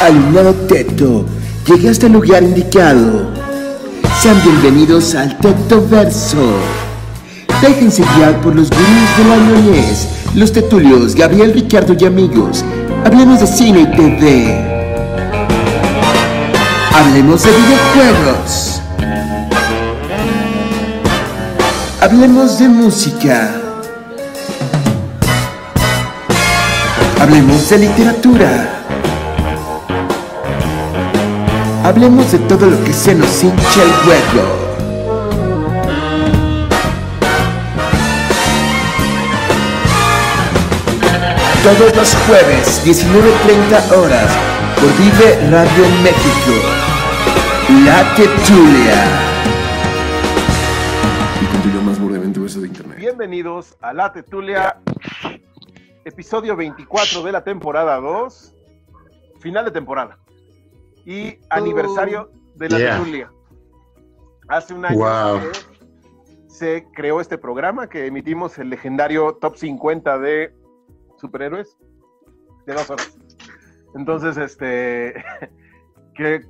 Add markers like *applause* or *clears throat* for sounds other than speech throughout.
Alumnado Teto, llegaste al lugar indicado. Sean bienvenidos al Teto Verso. Déjense guiar por los gurús de la ñoñez, los tetulios Gabriel, Ricardo y amigos. Hablemos de cine y TV. Hablemos de videojuegos. Hablemos de música. Hablemos de literatura. Hablemos de todo lo que se nos hincha el huevo. Todos los jueves, 19.30 horas, por Vive Radio México. La Tetulia. Y continúa más burdemente eso de internet. Bienvenidos a La Tetulia, episodio 24 de la temporada 2, final de temporada y aniversario de La Yeah. Hace un año Wow. que se creó este programa que emitimos el legendario Top 50 de superhéroes de dos horas. Entonces, este, *laughs* que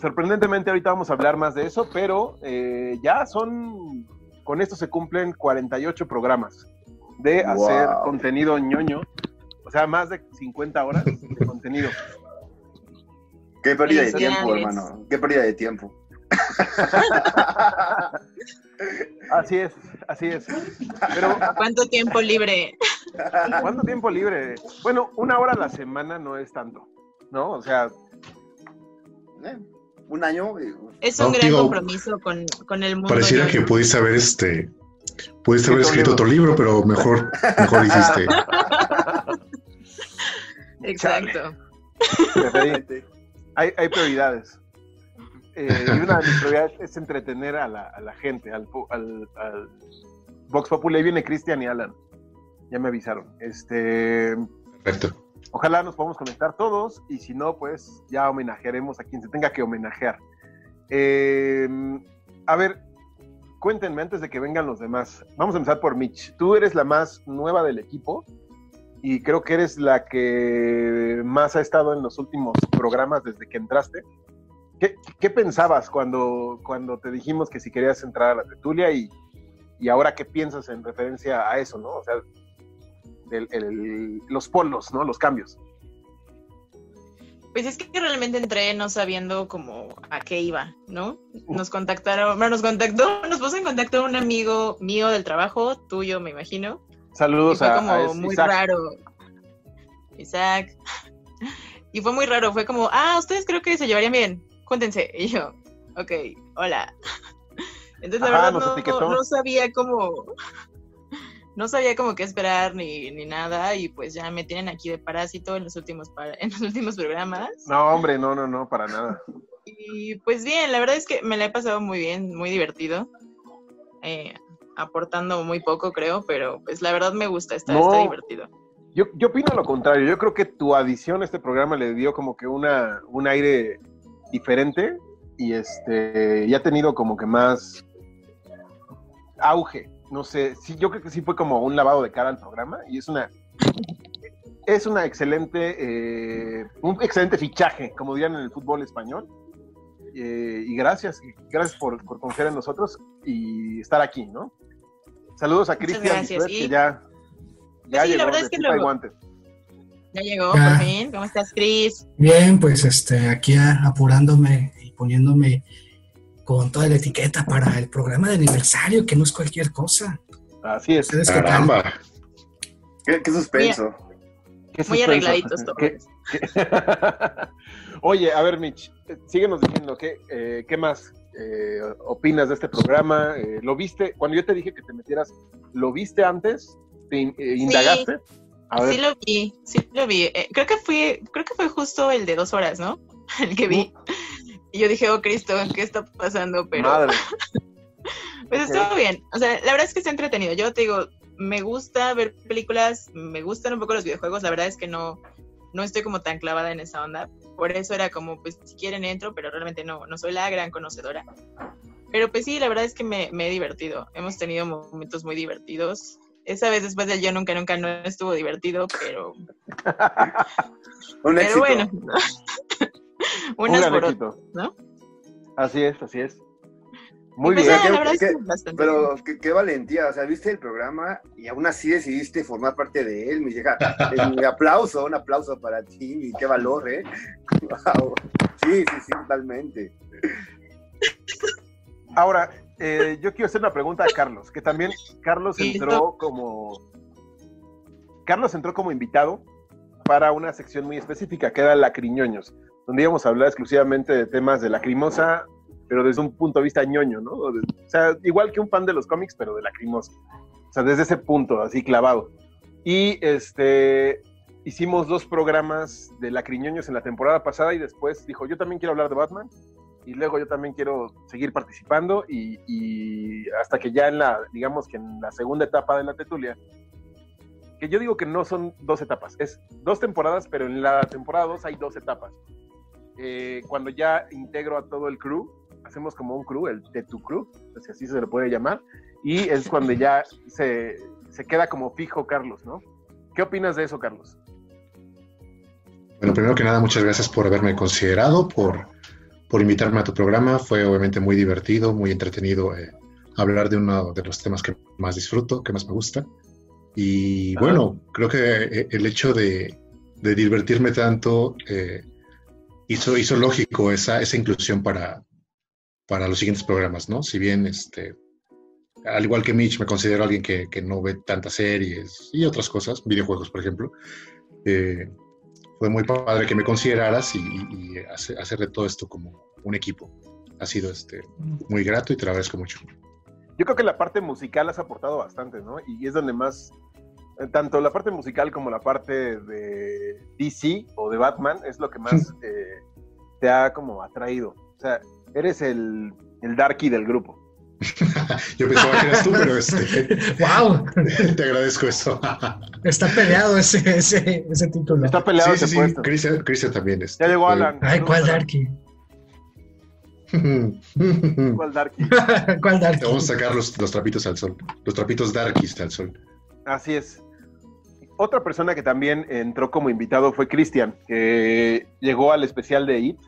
sorprendentemente ahorita vamos a hablar más de eso, pero eh, ya son, con esto se cumplen 48 programas de hacer Wow. contenido ñoño, o sea, más de 50 horas de contenido. Qué pérdida de tiempo, hermano. Qué pérdida de tiempo. *laughs* Así es, así es. Pero, ¿Cuánto tiempo libre? ¿cuánto tiempo libre? Bueno, una hora a la semana no es tanto, ¿no? O sea, Eh, Un año. eh, Es un No, gran digo, compromiso con, con el mundo. Pareciera que pudiste haber este. Pudiste haber Escrito escrito otro libro, pero mejor, mejor hiciste. *laughs* Exacto. *laughs* hay, hay prioridades. Eh, y una de mis prioridades es entretener a la, a la gente, al, al, al Vox Populi. Ahí viene Cristian y Alan. Ya me avisaron. Este, Perfecto. ojalá nos podamos conectar todos y si no, pues ya homenajearemos a quien se tenga que homenajear. Eh, a ver, cuéntenme antes de que vengan los demás. Vamos a empezar por Mitch. Tú eres la más nueva del equipo y creo que eres la que más ha estado en los últimos programas desde que entraste. ¿Qué, qué pensabas cuando, cuando te dijimos que si querías entrar a la tertulia y, y ahora qué piensas en referencia a eso, ¿no? O sea, el- el- los polos, ¿no? Los cambios. Pues es que realmente entré no sabiendo como a qué iba, ¿no? Nos contactaron, bueno, nos contactó, nos puso en contacto un amigo mío del trabajo, tuyo, me imagino. Y Saludos fue a, como a muy Isaac. raro. Isaac. *laughs* Y fue muy raro, fue como, ah, ustedes creo que se llevarían bien, júntense. Y yo, ok, hola. *laughs* Entonces la verdad no, no sabía cómo, *laughs* no sabía cómo qué esperar ni, ni nada y pues ya me tienen aquí de parásito en los últimos, en los últimos programas. No, hombre, no, no, no, para nada. Y pues bien, la verdad es que me la he pasado muy bien, muy divertido. Eh, aportando muy poco, creo, pero pues la verdad me gusta, está, está divertido. Yo, yo opino lo contrario. Yo creo que tu adición a este programa le dio como que una, un aire diferente y este y ha tenido como que más auge. No sé, sí, yo creo que sí fue como un lavado de cara al programa y es una es una excelente eh, un excelente fichaje, como dirían en el fútbol español. Eh, y gracias, gracias por, por confiar en nosotros y estar aquí, ¿no? Saludos a Cristian gracias. Que Y- ya, ya Sí, la verdad es que luego-. Ya llegó, Ya. por fin. ¿Cómo estás, Cris? Bien, pues este, aquí apurándome y poniéndome con toda la etiqueta para el programa de aniversario, que no es cualquier cosa. Así es. Caramba. Qué, qué suspenso. Muy arregladitos todos. ¿Qué- *laughs* qué- Oye, a ver, Mitch, eh, síguenos diciendo qué, eh, qué más eh, opinas de este programa. Eh, ¿Lo viste? Cuando yo te dije que te metieras, ¿lo viste antes? ¿Te in- eh, indagaste? A ver. Sí lo vi, sí lo vi. Eh, creo que fue, creo que fue justo el de dos horas, ¿no? *laughs* El que vi. Y yo dije, oh Cristo, ¿qué está pasando? Pero Madre. *laughs* pues estuvo bien. O sea, la verdad es que está entretenido. Yo te digo, me gusta ver películas, me gustan un poco los videojuegos. La verdad es que no, no estoy como tan clavada en esa onda. Por eso era como, pues si quieren entro, pero realmente no, no soy la gran conocedora. Pero pues sí, la verdad es que me, me he divertido. Hemos tenido momentos muy divertidos. Esa vez después del Yo Nunca Nunca no estuvo divertido, pero, Un pero éxito. bueno. *laughs* Un Unas gran por éxito. otras, ¿no? Así es, así es. Muy pues bien. ya, ¿Qué- la verdad es qué- que bastante Pero qué, qué valentía, o sea, viste el programa y aún así decidiste formar parte de él. Mi, hija, *laughs* eh, mi aplauso, un aplauso para ti y qué valor, ¿eh? *laughs* Wow. Sí, sí, sí, totalmente. Ahora, eh, yo quiero hacer una pregunta a Carlos, que también Carlos entró como. Carlos entró como invitado para una sección muy específica, que era Lacriñoños, donde íbamos a hablar exclusivamente de temas de lacrimosa, pero desde un punto de vista ñoño, ¿no? O, sea, igual que un fan de los cómics, pero de lacrimosa. O sea, desde ese punto, así clavado. Y este hicimos dos programas de lacriñoños en la temporada pasada y después dijo, yo también quiero hablar de Batman y luego yo también quiero seguir participando y, y hasta que ya en la, digamos que en la segunda etapa de la Tetulia, que yo digo que no son dos etapas, es dos temporadas, pero en la temporada dos hay dos etapas. Eh, cuando ya integro a todo el crew, hacemos como un crew, el Tetu Crew, si así se le puede llamar, y es cuando ya se, se queda como fijo Carlos, ¿no? ¿Qué opinas de eso, Carlos? Bueno, primero que nada, muchas gracias por haberme considerado, por, por invitarme a tu programa. Fue obviamente muy divertido, muy entretenido eh, hablar de uno de los temas que más disfruto, que más me gusta. Y Ajá. bueno, creo que eh, el hecho de, de divertirme tanto eh, hizo, hizo lógico esa, esa inclusión para, para los siguientes programas, ¿no? Si bien, este, al igual que Mitch, me considero alguien que, que no ve tantas series y otras cosas, videojuegos, por ejemplo. eh, fue muy padre que me consideraras y, y- y hace- hacer de todo esto como un equipo. Ha sido este, muy grato y te lo agradezco mucho. Yo creo que la parte musical has aportado bastante, ¿no? Y es donde más, eh, tanto la parte musical como la parte de DC o de Batman es lo que más *laughs* eh, te ha como atraído. O sea, eres el, el darky del grupo. *laughs* Yo pensaba que eras tú, pero este, *laughs* ¡Wow! *laughs* te agradezco eso. Está peleado ese, ese, ese título. Está peleado sí, ese sí, puesto. Cristian, Cristian también. Este, Ya llegó Alan. Ay, ¿cuál Darky? ¿Cuál darky? ¿Cuál Darky? Vamos a sacar los, los trapitos al sol, los trapitos darkies al sol. Así es. Otra persona que también entró como invitado fue Cristian, que llegó al especial de IT,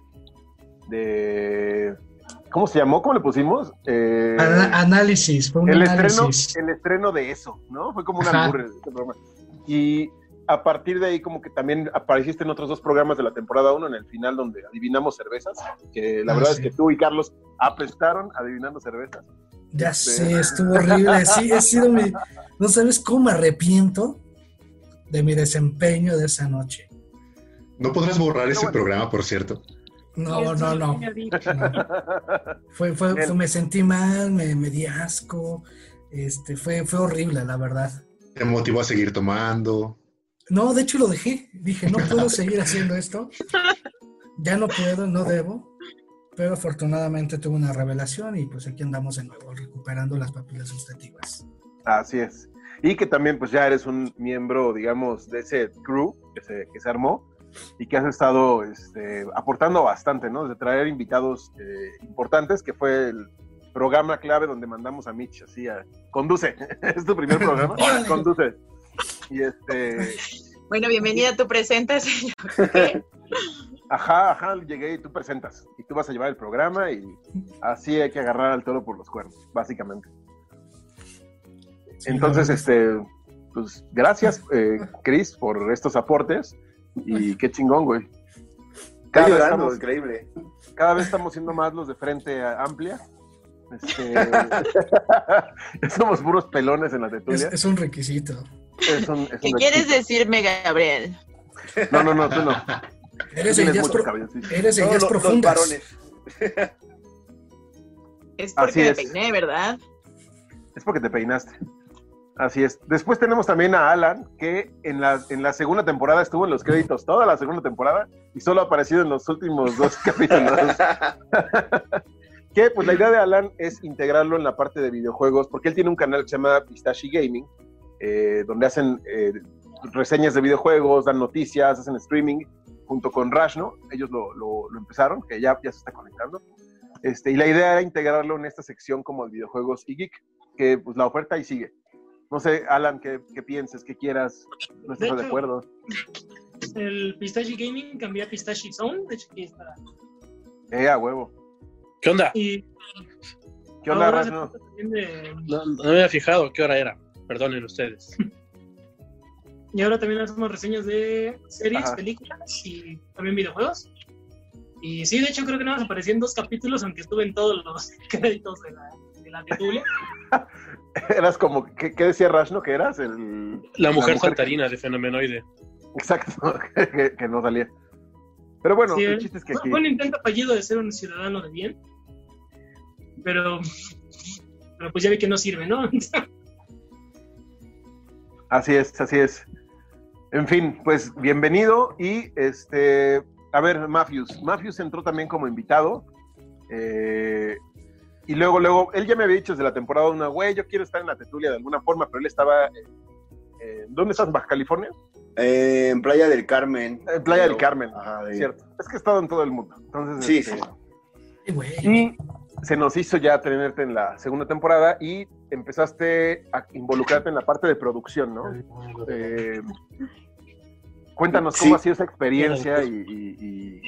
de... ¿Cómo se llamó? ¿Cómo le pusimos? Eh, análisis, fue un el estreno, análisis. el estreno de eso, ¿no? Fue como un este programa. Y a partir de ahí como que también apareciste en otros dos programas de la temporada 1 en el final donde adivinamos cervezas, que la Ah, verdad sí. es que tú y Carlos apestaron adivinando cervezas. Ya sé, estuvo horrible. Sí, he sido mi. No sabes cómo me arrepiento de mi desempeño de esa noche. No podrás borrar ese bueno. programa, por cierto. No, no, no. no. Fue, fue, me sentí mal, me, me di asco. Este, fue, fue horrible, la verdad. Te motivó a seguir tomando. No, de hecho lo dejé. Dije, no puedo *laughs* seguir haciendo esto. Ya no puedo, no debo. Pero afortunadamente tuve una revelación y pues aquí andamos de nuevo, recuperando las papilas gustativas. Así es. Y que también pues ya eres un miembro, digamos, de ese crew que se, que se armó y que has estado este, aportando bastante, ¿no? De traer invitados eh, importantes, que fue el programa clave donde mandamos a Mitch así a... Conduce, *laughs* es tu primer programa, conduce. Y este... Bueno, bienvenida, tú presentas, señor. *laughs* Ajá, ajá, llegué y tú presentas. Y tú vas a llevar el programa y así hay que agarrar al toro por los cuernos, básicamente. Entonces, este, pues gracias, eh, Chris, por estos aportes. Y qué chingón, güey. Cada vez, llorando, estamos, increíble. cada vez estamos siendo más los de frente a- amplia. Este, *laughs* somos puros pelones en la es, tertulia. es un requisito. Es un- es ¿Qué un quieres decirme, Gabriel? No, no, no, tú no. Eres tienes ideas, pro- cabello, sí. eres de Todos ideas profundas. varones. *laughs* Es Así porque me es. peiné, ¿verdad? Es porque te peinaste. Así es. Después tenemos también a Alan, que en la, en la segunda temporada estuvo en los créditos toda la segunda temporada y solo ha aparecido en los últimos dos *laughs* capítulos. *laughs* que pues la idea de Alan es integrarlo en la parte de videojuegos, porque él tiene un canal que se llama Pistachi Gaming, eh, donde hacen eh, reseñas de videojuegos, dan noticias, hacen streaming, junto con Rash, ¿no? Ellos lo, lo- lo empezaron, que ya, ya se está conectando. Este, y la idea era integrarlo en esta sección como de videojuegos y geek, que pues la oferta ahí sigue. No sé, Alan, ¿qué, qué pienses, qué quieras? ¿No estás De acuerdo? El Pistache Gaming cambió a Pistache Zone. De hecho, aquí está Eh, a huevo. ¿Qué onda? Y ¿Qué onda, ahora de- No, no me había fijado qué hora era. Perdonen ustedes. *laughs* y ahora también hacemos reseñas de series, Ajá. películas y también videojuegos. Y sí, de hecho creo que nada más aparecí en dos capítulos, aunque estuve en todos los *laughs* créditos de la, de la tertulia. *laughs* *laughs* Eras como, ¿qué, qué decía Rashno que eras? El... La mujer mujer- saltarina de Fenomenoide. Exacto, *laughs* que, que no salía. Pero bueno, Sí, el eh. chiste es que Fue, un intento fallido de ser un ciudadano de bien. Pero, pero pues ya vi que no sirve, ¿no? *laughs* Así es, así es. En fin, pues bienvenido y este, a ver, Matthews. Matthews entró también como invitado. eh, y luego, luego, él ya me había dicho desde la temporada una, güey, yo quiero estar en la tetulia de alguna forma, pero él estaba, eh, eh, ¿dónde estás? ¿Baja California? Eh, en Playa del Carmen. En Playa del Carmen, Ajá, de- cierto. Es que he estado en todo el mundo. Entonces, Sí, este, sí. Güey. Y se nos hizo ya tenerte en la segunda temporada y empezaste a involucrarte en la parte de producción, ¿no? Eh, cuéntanos cómo Sí. ha sido esa experiencia y, y- y-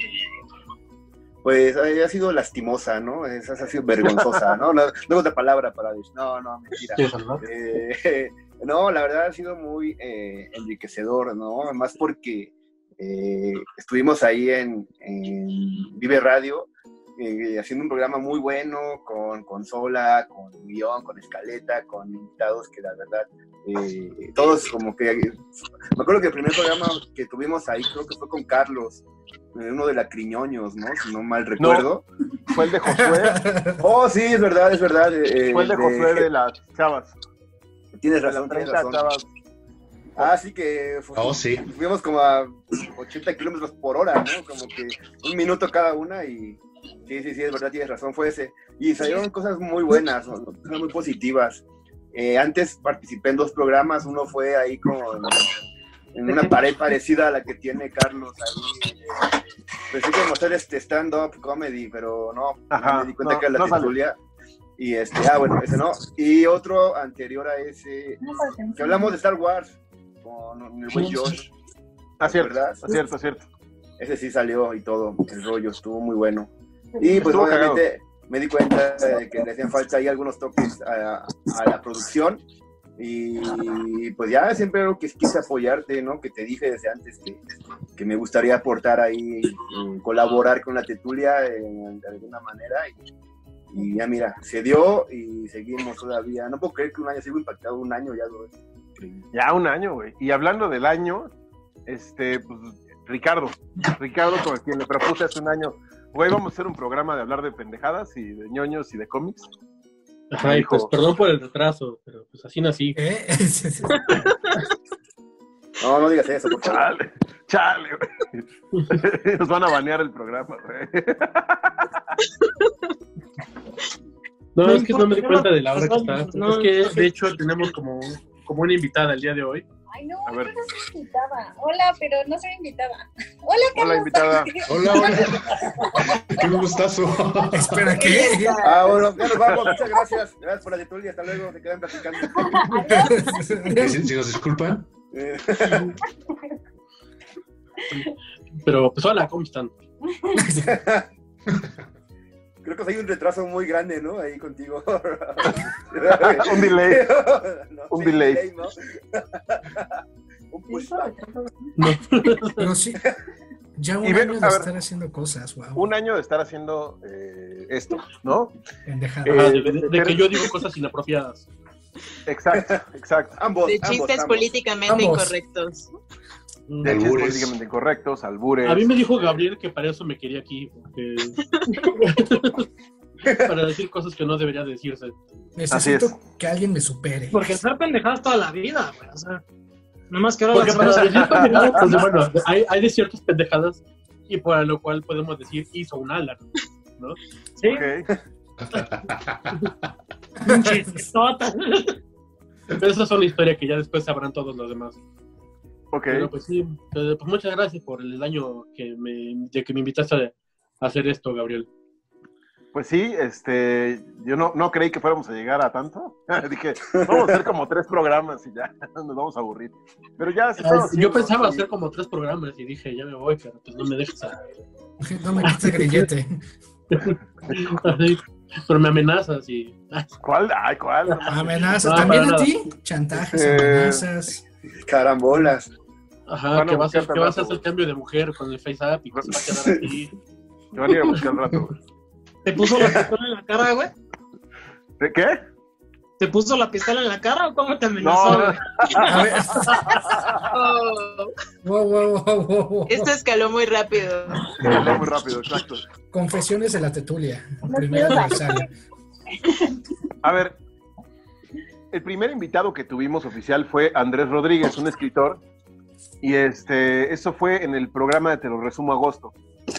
Pues ha sido lastimosa, ¿no? Esa ha sido vergonzosa, ¿no? No, no es otra palabra para decir, no, no, mentira. Eh, *laughs* no, la verdad ha sido muy eh, enriquecedor, ¿no? Además porque eh, estuvimos ahí en, en Vive Radio eh, haciendo un programa muy bueno con consola, con guion, con escaleta, con invitados que la verdad, eh, todos como que... Me acuerdo que el primer programa que tuvimos ahí creo que fue con Carlos, eh, uno de la Criñoños, ¿no? Si no mal recuerdo. fue el de Josué, *laughs* Oh, sí, es verdad, es verdad. eh, fue el de de- Josué de las chavas. Tienes razón, tienes 30 razón. chavas. Ah, sí que fu- Oh, sí. fuimos como a 80 kilómetros por hora, ¿no? Como que un minuto cada una y sí, sí, sí, es verdad, tienes razón, fue ese. Y salieron cosas muy buenas, ¿no? cosas muy positivas. Eh, antes participé en dos programas, uno fue ahí con en una pared parecida a la que tiene Carlos ahí. eh, pensé que hacer este stand-up comedy, pero no, Ajá, me di cuenta no, que era la no sale. tertulia. Y este, ah, bueno, ese no. Y otro anterior a ese, que hablamos de Star Wars con el buen Josh. Ah, cierto, ¿Verdad? ah, cierto, cierto. Ese sí salió y todo, el rollo estuvo muy bueno. Y pues Estuvo obviamente me di cuenta de que le hacían falta ahí algunos toques a, la producción. Y pues ya siempre lo que quise apoyarte, ¿no? Que te dije desde antes que, que me gustaría aportar ahí, colaborar con la Tetulia de alguna manera. Y, ya mira, se dio y seguimos todavía. No puedo creer que un año sigo impactado, un año ya lo. Ya un año, güey. Y hablando del año, este, pues, Ricardo, Ricardo con quien le propuse hace un año, güey, vamos a hacer un programa de hablar de pendejadas y de ñoños y de cómics. Ajá, y pues perdón por el retraso, pero pues así nací. ¿Eh? *laughs* No, no digas eso, por favor. Chale, chale, güey. *laughs* Nos van a banear el programa, güey. No, No es que no me di cuenta de la hora que está. no, es que de hecho tenemos como, como una invitada el día de hoy. Ay, no, A ver. yo no soy invitada. Hola, pero no soy invitada. Hola, Carlos. Hola, invitada. *laughs* Hola, hola. *laughs* Qué gustazo. Espera, ¿qué? Ah, bueno, ya nos vamos. Muchas gracias. Gracias por la Tetulia. Hasta luego. Se quedan platicando. Si, si nos disculpan, Eh, Pero pues hola, ¿cómo están? *laughs* Creo que hay un retraso muy grande, ¿no? Ahí contigo. *laughs* Un delay. *laughs* No, Un sí, delay. ¿no? *laughs* un pushback. No. Pero sí, ya un Y ve- año de ver. estar haciendo cosas, wow. Un año de estar haciendo eh, esto, ¿no? Pendejada. Eh, de, de- de que yo digo cosas inapropiadas. Exacto, exacto. Ambos. De chistes ambos. políticamente Ambos. incorrectos. De Albures. políticamente incorrectos, albures. A mí me dijo Gabriel que para eso me quería aquí, porque... *laughs* para decir cosas que no debería decirse. Necesito es. que alguien me supere. Porque hacer pendejadas toda la vida, güey. O sea, nomás que ahora Porque las para cosas- decir pendejadas, pues, bueno, hay, hay de ciertas pendejadas y por lo cual podemos decir hizo un Alan, ¿no? Sí, Ok. *laughs* un chistota. Pero esa es una historia que ya después sabrán todos los demás. Ok. Pero pues sí, pues muchas gracias por el año que me, de que me invitaste a, hacer esto, Gabriel. Pues sí, este, yo no, no creí que fuéramos a llegar a tanto. *laughs* Dije, vamos a hacer como tres programas y ya *laughs* nos vamos a aburrir. Pero ya se Yo pensaba sí. hacer como tres programas y dije, ya me voy, pero pues no me dejas. a- *laughs* No me quites grillete. Así, Pero me amenazas y. ¿Cuál? Ay, ¿cuál? Amenazas, No, también a ti. Chantajes, Eh, amenazas. Carambolas. Ajá, que vas, a, que vas hacer cambio de mujer con el Face App y que se va a quedar aquí. *laughs* Te van a ir a buscar al rato. güey. ¿Te puso la pistola en la cara, güey? ¿De qué? ¿Te puso la pistola en la cara o cómo te amenazó? No, güey? *laughs* A ver. Oh, *laughs* Wow, wow, wow, wow, wow. esto escaló muy rápido. Salió muy rápido, exacto. Confesiones de la Tetulia. Primer aniversario. A ver, el primer invitado que tuvimos oficial fue Andrés Rodríguez, un escritor, y este, eso fue en el programa de Te lo resumo agosto,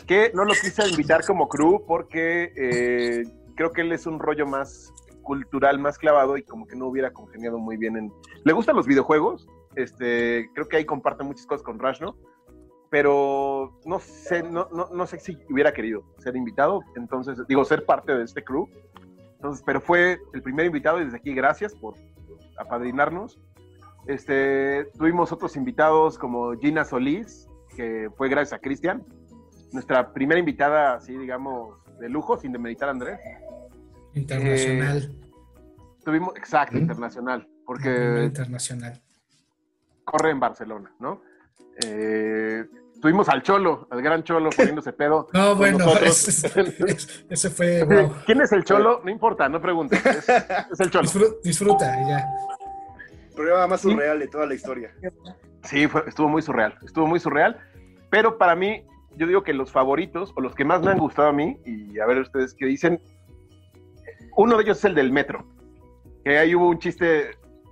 que no lo quise invitar como crew porque eh, creo que él es un rollo más cultural, más clavado y como que no hubiera congeniado muy bien en... Le gustan los videojuegos, este, creo que ahí comparte muchas cosas con Rash, ¿no? Pero no sé, no, no, no sé si hubiera querido ser invitado, entonces, digo, ser parte de este crew. Entonces, pero fue el primer invitado y desde aquí gracias por apadrinarnos. Este, tuvimos otros invitados como Gina Solís, que fue gracias a Cristian. Nuestra primera invitada, así digamos, de lujo, sin demeritar a Andrés. Internacional. Tuvimos, exacto, ¿Mm? internacional, porque internacional. corre en Barcelona, ¿no? Eh, tuvimos al Cholo, al gran Cholo poniéndose pedo. *laughs* No, bueno, *laughs* ese, fue. wow. ¿Quién es el Cholo? No importa, no preguntes. Es, es el Cholo. Disfru- disfruta, y ya. Programa más surreal de toda la historia. Sí, fue- estuvo muy surreal, estuvo muy surreal, pero para mí, yo digo que los favoritos, o los que más me han gustado a mí, y a ver ustedes qué dicen, uno de ellos es el del metro, que ahí hubo un chiste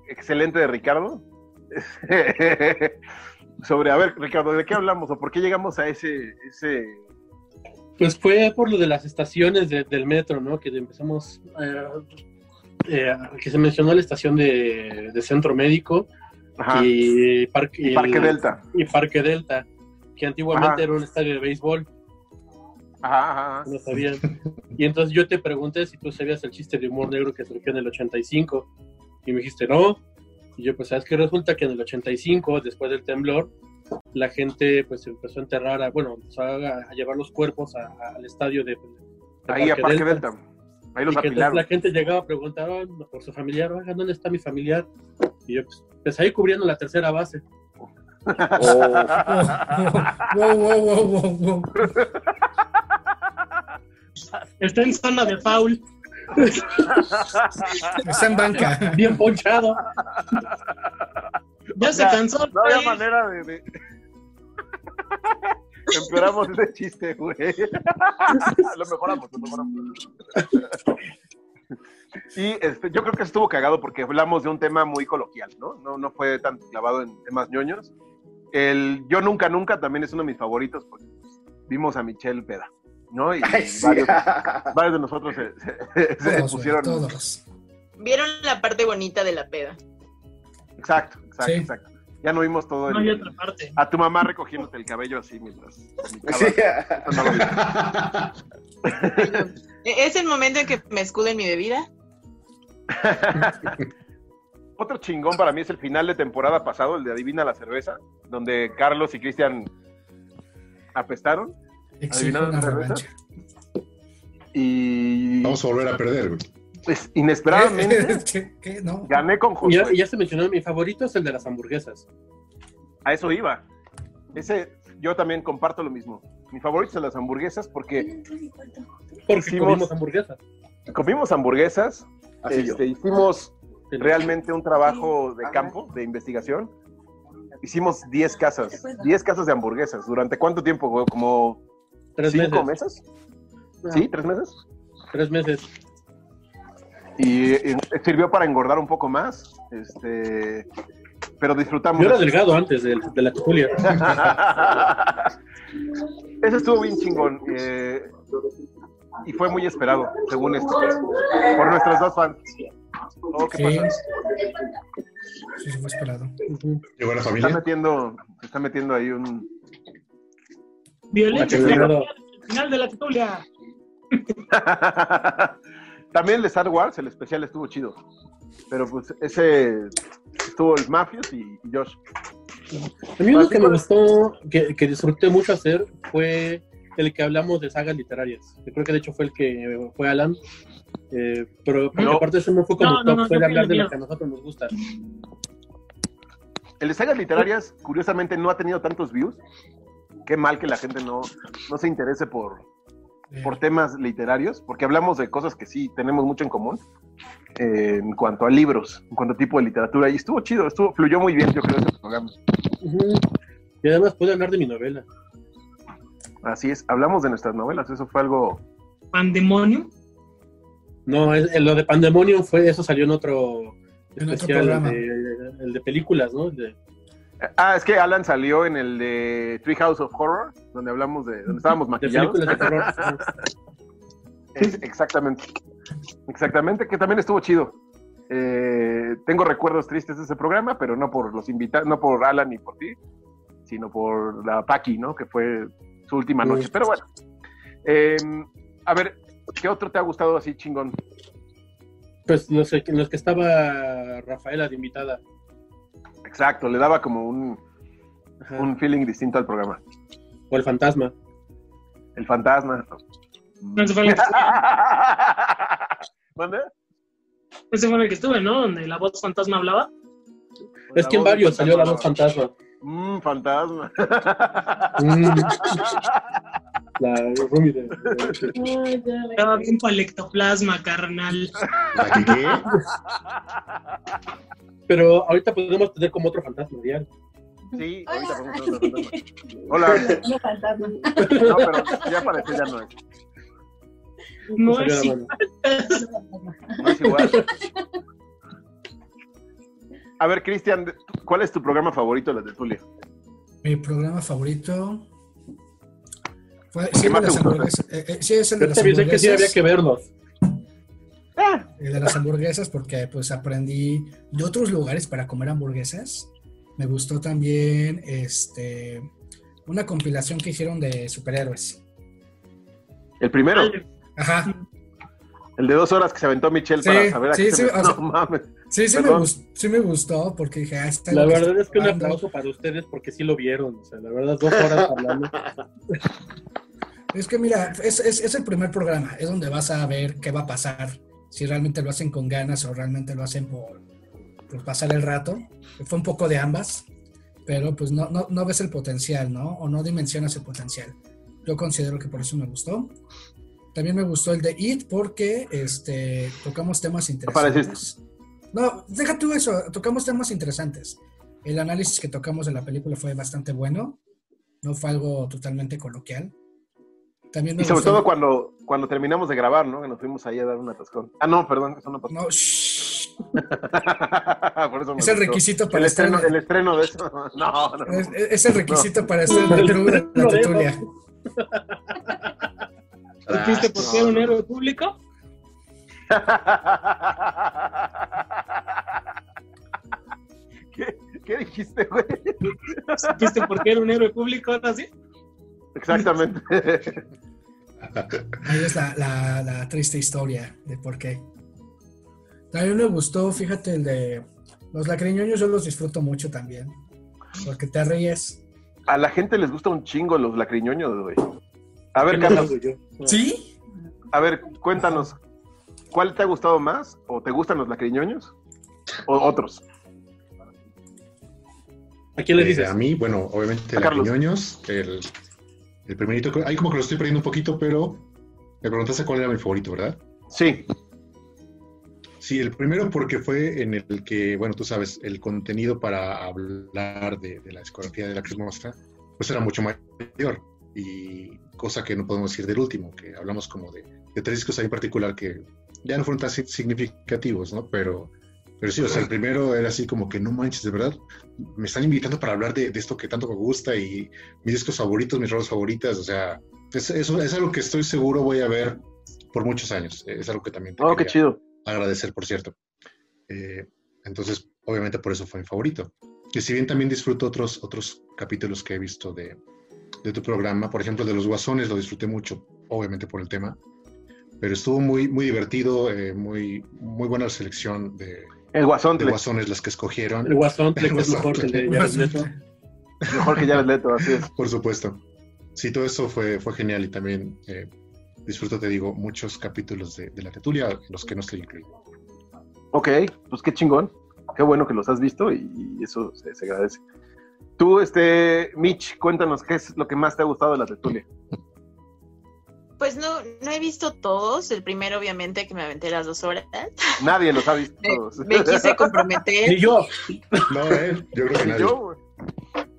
excelente de Ricardo, *laughs* sobre, a ver, Ricardo, ¿de qué hablamos o por qué llegamos a ese, ese... Pues fue por lo de las estaciones de- del metro, ¿no? Que empezamos. eh, eh, que se mencionó la estación de, de Centro Médico Ajá, y, Parque, y Parque el- Delta. y Parque Delta, que antiguamente Ajá. era un estadio de béisbol, Ajá, ajá, no sabían. Y entonces yo te pregunté si tú sabías el chiste de humor negro que surgió en el 85 y me dijiste no. Y yo pues sabes que resulta que en el 85, después del temblor, la gente pues empezó a enterrar, a, bueno, empezó a, a llevar los cuerpos a- a- al estadio de, de Ahí a Parque Delta. Ahí los y que entonces apilaron. la gente llegaba a preguntar "Ah, por su familiar, oiga, ¿dónde está mi familiar? Y yo, pues, pues ahí cubriendo la tercera base. *laughs* Wow, wow, wow, wow, wow. Está en zona de foul. Está en banca. Bien ponchado. Ya se cansó. No había manera de... Empeoramos ese chiste, güey. *laughs* lo mejoramos, lo mejoramos. Y este, yo creo que estuvo cagado porque hablamos de un tema muy coloquial, ¿no? No, no fue tan clavado en temas ñoños. El Yo Nunca Nunca también es uno de mis favoritos porque pues, vimos a Michelle Peda, ¿no? Y Ay, sí. varios, varios de nosotros se, se- se Todos, güey, pusieron... todos. Vieron la parte bonita de la peda. Exacto, exacto, Sí. exacto. Ya no vimos todo No hay el... otra parte. A tu mamá recogiéndote el cabello así mientras... Sí. No *laughs* Es el momento en que me escudo en mi bebida. *laughs* Otro chingón para mí es el final de temporada pasado, el de Adivina la cerveza, donde Carlos y Cristian apestaron ¿Adivinaron la cerveza? y Vamos a volver a perder, güey. Pues, inesperadamente *laughs* ¿Qué? ¿Qué? No. gané con ya, Josué. ya se mencionó, mi favorito es el de las hamburguesas. A eso iba. Ese, yo también comparto lo mismo. Mi favorito son las hamburguesas porque Porque Hicimos- comimos hamburguesas. comimos hamburguesas, Así yo. este, hicimos realmente un trabajo de campo, de investigación. Hicimos 10 casas, 10 casas de hamburguesas. ¿Durante cuánto tiempo? ¿Como Tres 5 meses. meses? ¿Sí? ¿Tres meses? Tres meses. Y, sirvió para engordar un poco más. Este, pero disfrutamos. Yo era de- delgado antes de, de la Julia. *laughs* Ese estuvo bien chingón. eh, y fue muy esperado, según esto. Por nuestros dos fans. Oh, ¿qué Sí. pasa? Sí, sí, fue esperado. Llegó la Se está familia. metiendo, se está metiendo ahí un. Violencia. Chingada. Final de la titulia. *laughs* *laughs* También el de Star Wars, el especial estuvo chido. Pero pues ese estuvo el Mafios y, y Josh. A mí lo que me gustó, que, que disfruté mucho hacer, fue el que hablamos de sagas literarias. Yo creo que de hecho fue el que fue Alan. Eh, pero No. aparte eso no fue como No, top, no, fue hablar el de lo que a nosotros nos gusta. El de sagas literarias, curiosamente, no ha tenido tantos views. Qué mal que la gente no, no se interese por, por temas literarios, porque hablamos de cosas que sí tenemos mucho en común eh, en cuanto a libros, en cuanto a tipo de literatura. Y estuvo chido, estuvo, fluyó muy bien, yo creo, ese programa. Y además pude hablar de mi novela. Así es, hablamos de nuestras novelas, eso fue algo. Pandemonium. No, es- el- lo de Pandemonium fue, eso salió en otro En otro especial, el, de, el de películas, ¿no? El de- Ah, es que Alan salió en el de Treehouse of Horror, donde hablamos de. donde estábamos de maquillados. películas de. Es- *laughs* exactamente. Exactamente, que también estuvo chido. Eh, tengo recuerdos tristes de ese programa, pero no por los invitados, no por Alan ni por ti, sino por la Paki, ¿no? Que fue su última noche. Pero bueno. Eh, a ver, ¿qué otro te ha gustado así chingón? Pues no sé, en los que estaba Rafaela de invitada. Exacto, le daba como un, Ajá. un feeling distinto al programa. O el fantasma. El fantasma. No, ese fue el que estuve, ¿Mande? ese fue el que estuve, ¿no? Donde la voz fantasma hablaba. Es que en varios salió la voz fantasma. fantasma. Mm, fantasma. Mm. *laughs* La Rumi de, de- Estaba bien para el ectoplasma, carnal. ¿La que qué? Pero ahorita podemos tener como otro fantasma diario. Sí, Hola. ahorita vamos a hacer otro fantasma. *laughs* Hola. No, fantasma. No, pero ya pareció, ya no es. No es. No es igual. A ver, Cristian, ¿cuál es tu programa favorito de la tertulia? Mi programa favorito. Fue, ¿Qué sí, el más de las hamburguesas. Eh, eh, sí, es el de las avisé que sí había hamburguesas. que verlos. El de las hamburguesas, porque pues aprendí de otros lugares para comer hamburguesas. Me gustó también este una compilación que hicieron de superhéroes. El primero, Ajá. el de dos horas que se aventó Michelle Sí, para saber a sí, qué sí, se o sea, *laughs* No mames. Sí, sí me, gustó, sí me gustó porque dije, ah, está La verdad es que un aplauso para ustedes porque sí lo vieron. O sea, la verdad, dos horas hablando. *laughs* Es que mira, es, es, es el primer programa, es donde vas a ver qué va a pasar, si realmente lo hacen con ganas o realmente lo hacen por, por pasar el rato. Fue un poco de ambas, pero pues no, no, no ves el potencial, ¿no? O no dimensionas el potencial. Yo considero que por eso me gustó. También me gustó el de It porque este, tocamos temas interesantes. No, deja tú eso, tocamos temas interesantes. El análisis que tocamos de la película fue bastante bueno, no fue algo totalmente coloquial. También me Y sobre gustó- todo cuando, cuando terminamos de grabar, ¿no? Que nos fuimos ahí a dar un atascón. Ah, no, perdón, eso no pasó. No, shh, *laughs* Por eso me es el gustó. requisito para El estar estreno, en- el estreno de eso. *laughs* No, no. es, es el requisito para *laughs* estar club de la tertulia. ¿Supiste por qué era un héroe público? ¿Qué, qué dijiste, güey? ¿Supiste por qué era un héroe público? ¿Ahora sí? Exactamente. Ahí es la, la- la triste historia de por qué. También me gustó, fíjate, el de los lacriñoños, yo los disfruto mucho también. Porque te ríes. A la gente les gusta un chingo los lacriñoños, güey. A ver, ¿Qué no Carlos. ¿Sí? a ver, cuéntanos. ¿Cuál te ha gustado más? ¿O te gustan los lacriñoños? ¿O otros? ¿A quién le Eh, dices? a mí, bueno, obviamente. Lacriñoños, el, el primerito, ahí como que lo estoy perdiendo un poquito, pero me preguntaste cuál era mi favorito, ¿verdad? Sí. Sí, el primero porque fue en el que, bueno, tú sabes, el contenido para hablar de, de la discografía de la Cris Mostra, pues era mucho mayor. Y cosa que no podemos decir del último, que hablamos como de, de tres discos ahí en particular que ya no fueron tan si- significativos, ¿no? Pero, pero sí, o sea, el primero era así como que no manches, de verdad, me están invitando para hablar de, de esto que tanto me gusta y mis discos favoritos, mis rolas favoritas, o sea, es, eso es algo que estoy seguro voy a ver por muchos años. Es algo que también te Oh, qué chido. agradecer, por cierto. Eh, entonces, obviamente por eso fue mi favorito. Y si bien también disfruto otros, otros capítulos que he visto de, de tu programa, por ejemplo, de los guasones, lo disfruté mucho, obviamente por el tema, pero estuvo muy, muy divertido, eh, muy, muy buena la selección de, El guasón, de guasones las que escogieron, El Guasón, es Guasón. mejor que el de Jared Leto. mejor que ya Leto, así es. por supuesto. sí, todo eso fue, fue genial y también eh, disfruto, te digo, muchos capítulos de, de la Tetulia, en los que no estoy incluido. Ok, pues qué chingón. Qué bueno que los has visto y, y eso se, se agradece. Tú, este, Mitch, cuéntanos qué es lo que más te ha gustado de la Tetulia. *laughs* Pues no, no he visto todos. El primero, obviamente, que me aventé las dos horas. Nadie los ha visto todos. me quise comprometer. Y yo, No, eh, yo creo que nadie. Yo,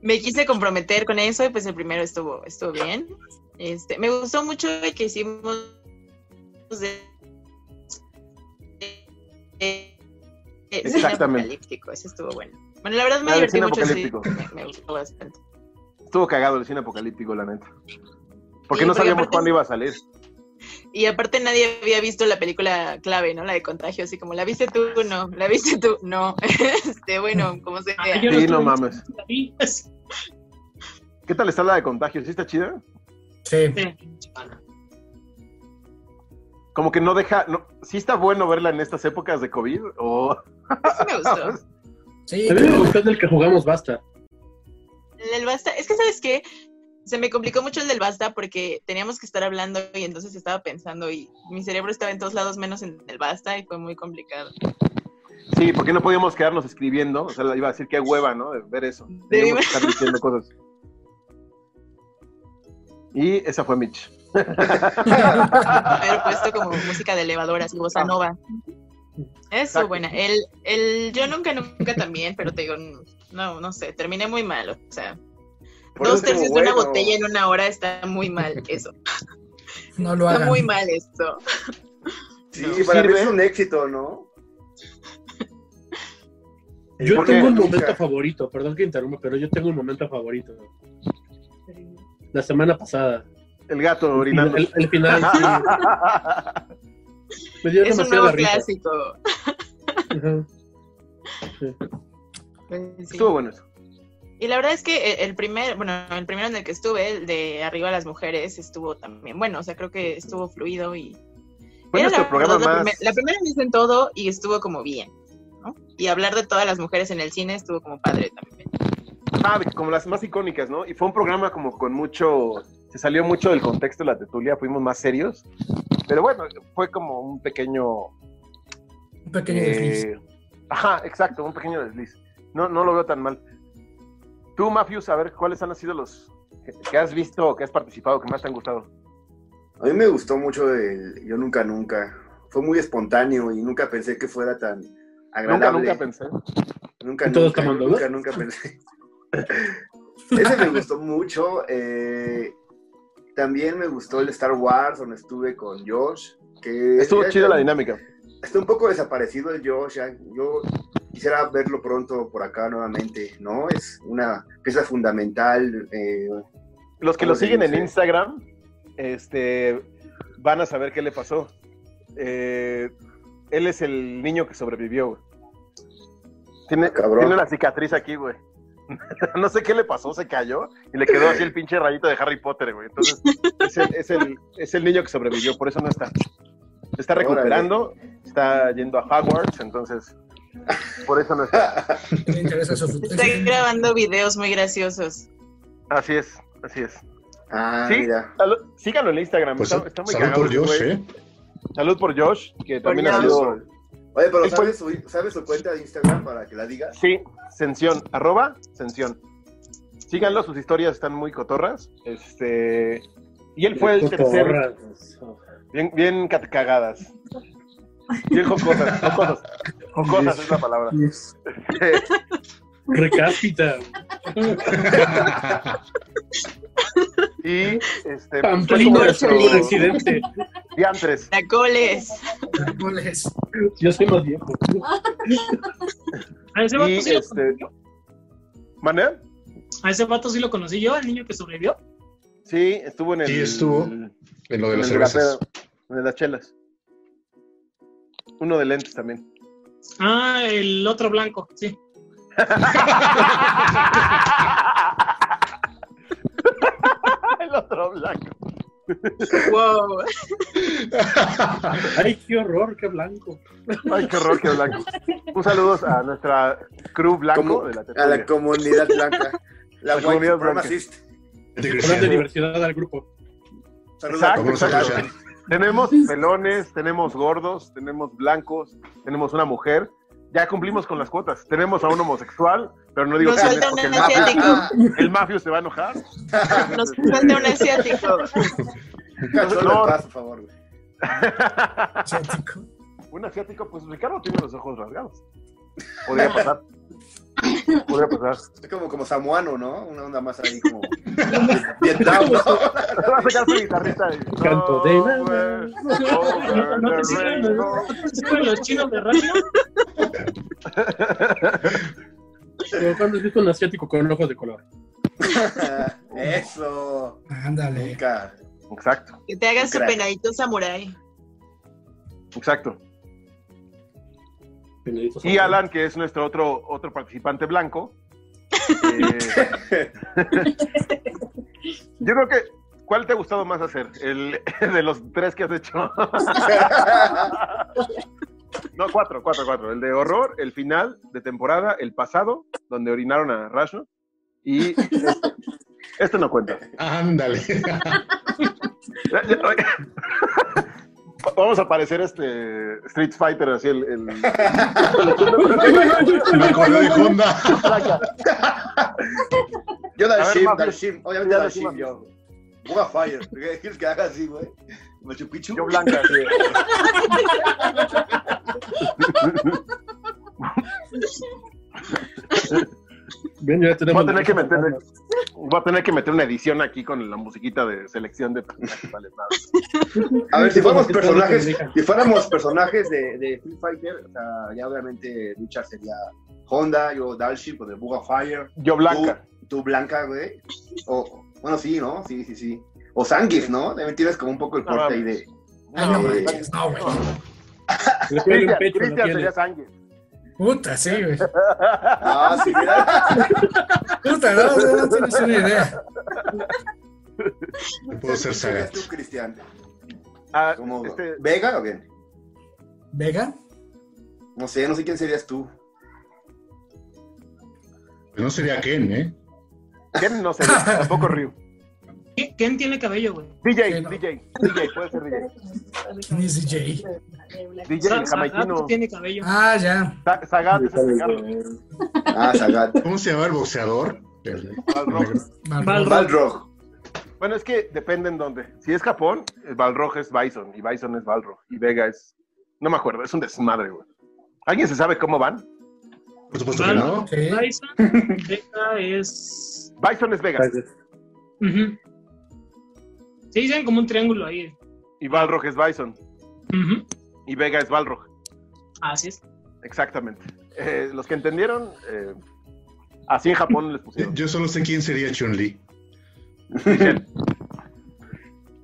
me quise comprometer con eso y pues el primero estuvo, estuvo bien. Este, me gustó mucho el que hicimos de, de- de cine Exactamente. apocalíptico, ese estuvo bueno. Bueno, la verdad me Ah, divertí mucho, sí, me, me gustó bastante. Estuvo cagado el cine apocalíptico, la neta. Porque Sí, no porque sabíamos aparte- cuándo iba a salir. Y aparte nadie había visto la película clave, ¿no? La de Contagio, así como, ¿la viste tú? No, ¿la viste tú? No. *laughs* Este, bueno, como. Ah, yo Sí, no en- mames. ¿Qué tal está la de contagio? ¿Sí está chida? Sí. Como que no deja. No, ¿Sí está bueno verla en estas épocas de COVID? O... *laughs* Sí me gustó. Sí, a mí me gustó el que jugamos basta. El Basta, es que sabes qué, se me complicó mucho el del Basta porque teníamos que estar hablando y entonces estaba pensando y mi cerebro estaba en todos lados menos en el Basta y fue muy complicado. Sí, porque no podíamos quedarnos escribiendo. O sea, iba a decir qué hueva, ¿no? De ver eso. Teníamos que estar diciendo cosas. Y esa fue Mitch. Haber puesto como música de elevador, así, bossa nova. Eso, buena. El, el yo nunca, nunca también, pero te digo, no, no sé, terminé muy mal, o sea, Por dos tercios de una bueno. botella en una hora está muy mal, eso. *laughs* no lo Está hagan. muy mal esto. Sí, No, para mí es un éxito, ¿no? *laughs* Yo tengo un Nunca. momento favorito, perdón que interrumpa, pero yo tengo un momento favorito. La semana pasada. El gato orinando. El, el final, sí. *laughs* Me dio Es un nuevo risa. clásico. Ajá. Pues, sí. Estuvo bueno eso. Y la verdad es que el- el primer, bueno, el primero en el que estuve, el de Arriba las Mujeres, estuvo también bueno, o sea, creo que estuvo fluido y... Fue nuestro la, programa la más. primer- la primera vez en todo y estuvo como bien, ¿no? Y hablar de todas las mujeres en el cine estuvo como padre también. Ah, como las más icónicas, ¿no? Y fue un programa como con mucho. Se salió mucho del contexto de la tetulia, fuimos más serios. Pero bueno, fue como un pequeño. Un pequeño eh, desliz. Ajá, exacto, un pequeño desliz. No, no lo veo tan mal. Tú, Mafius, a ver, ¿cuáles han sido los que, que has visto o que has participado que más te han gustado? A mí me gustó mucho el Yo Nunca Nunca. Fue muy espontáneo y nunca pensé que fuera tan Nunca, agradable. nunca pensé. Nunca, ¿Y todos nunca, tomando nunca, dos? nunca pensé. *laughs* Ese me gustó mucho. eh, también me gustó el Star Wars, donde estuve con Josh. Que Estuvo chida la dinámica. Está un poco desaparecido el Josh. ya. Yo quisiera verlo pronto por acá nuevamente, ¿no? Es una pieza fundamental. eh, Los que ¿Cómo lo siguen en? Instagram, este, van a saber qué le pasó. Eh, él es el niño que sobrevivió, güey. Tiene, Ah, cabrón. tiene una cicatriz aquí, güey. *laughs* no sé qué le pasó, se cayó y le quedó así el pinche rayito de Harry Potter, güey. Entonces, es el, es el- es el niño que sobrevivió, por eso no está. Se está Órale. recuperando, está yendo a Hogwarts, entonces, por eso no está. *laughs* Me interesa su futuro. Está grabando videos muy graciosos. Así es, así es. Ah, Sí. mira. Salud- Síganlo en Instagram, Pues, está, está muy salud cagado por ese Josh, güey. ¿eh? Salud por Josh, que Por también ha Josh. sido Oye, pero ¿sabes su, ¿sabes su cuenta de Instagram para que la digas? Sí, Sensión, arroba Sensión. Síganlo, sus historias están muy cotorras. Este. Y él fue el tercer. Bien, bien cagadas. Bien jocosas, jocosas. Jocosas es la palabra. *laughs* Recáspita. y este. como Corcho, por accidente. diantres. Tacoles. Árboles. Yo soy más viejo. A ese vato Y sí lo este. conocí yo. ¿Mané? A ese vato sí lo conocí yo, al niño que sobrevivió. Sí, estuvo en el. Sí, estuvo. en lo de las el cervezas. en el de las chelas. Uno de lentes también. Ah, el otro blanco, sí. *laughs* el otro blanco. Wow. Ay, qué horror, qué blanco. Ay, qué horror, qué blanco. Un saludo a nuestra crew blanco Como- de la a tertulia. la comunidad blanca. La comunidad blanca. de diversidad al grupo. Saludos a Exacto, a exacto. Tenemos pelones, tenemos gordos, tenemos blancos, tenemos una mujer. Ya cumplimos con las cuotas. Tenemos a un homosexual, pero no digo Nos es falta un el mafio, asiático. *laughs* el mafio se va a enojar. Nos falta un asiático. Cachorro, No. paz, por favor, güey. Asiático. un asiático, pues Ricardo tiene los ojos rasgados. Podría pasar. Podría pasar. Es como, como samuano, ¿no? Una onda más ahí como Vietnam, ¿no? Va a sacar su guitarrita y... Canto de ¿No te sirven los, chinos de radio? Pero cuando has visto un asiático con ojos de color. Eso. Ándale. Nunca. Exacto, Que te hagas su penadito samurai. exacto. Y Alan, que es nuestro otro, otro participante blanco. *laughs* eh, yo creo que, ¿cuál te ha gustado más hacer? El *laughs* de los tres que has hecho. *laughs* No, cuatro, cuatro, cuatro. El de horror, el final de temporada, el pasado, donde orinaron a Rashno. Y este, este no cuenta. Ándale. Vamos a aparecer este Street Fighter, así el. el- *laughs* Me acordé de Honda. Yo ver, Dalshim, Mafio. Dalshim. Obviamente Dalshim, decimos. yo. Buga Fire. ¿Qué quieres que haga así, güey? Machu Picchu. Yo blanca, así. *laughs* Bien, ya Voy a tener que meter, voy a tener que meter una edición aquí con la musiquita de selección de personajes. vale, nada. A ver, si fuéramos personajes, si fuéramos personajes de, de Free Fighter, o sea, ya obviamente Richard sería Honda, yo Dalshim, pues de Buga Fire. Yo blanca. Tú, tú blanca, güey. O, bueno, sí, ¿no? Sí, sí, sí. O Zangief, ¿no? También tienes como un poco el No, corte ahí de. No, güey. no, Cristian, sería sangre. Puta, sí, güey. *laughs* Ah, sí, mira. Puta, no, no, no tienes una idea. Puedo ser ¿Quién Sagat. tú, Cristian? Ah, ¿Como este, Vega o bien? ¿Vega? No sé, no sé quién serías tú. Pues no sería Ken, ¿eh? Ken no sería, tampoco Ryu. *laughs* ¿Qué- ¿Quién tiene cabello, güey? DJ, no. DJ, DJ, puede ser DJ. ¿Quién es DJ? DJ, el tiene cabello. Ah, ya. Es el Ricardo. Ah, Sagat. ¿Cómo se llama el boxeador? Balrog. Balrog. Balrog. Bueno, es que depende en dónde. Si es Japón, el Balrog es Bison y Bison es Balrog y Vega es. No me acuerdo, es un desmadre, güey. ¿Alguien se sabe cómo van? Por supuesto que no. Bison, Vega es. Bison es Vega Ujú. Sí, dicen como un triángulo ahí. y Balrog es Bison y Vega es Balrog. Así es. Exactamente. Eh, los que entendieron, eh, así en Japón les pusieron. Yo solo sé quién sería Chun-Li.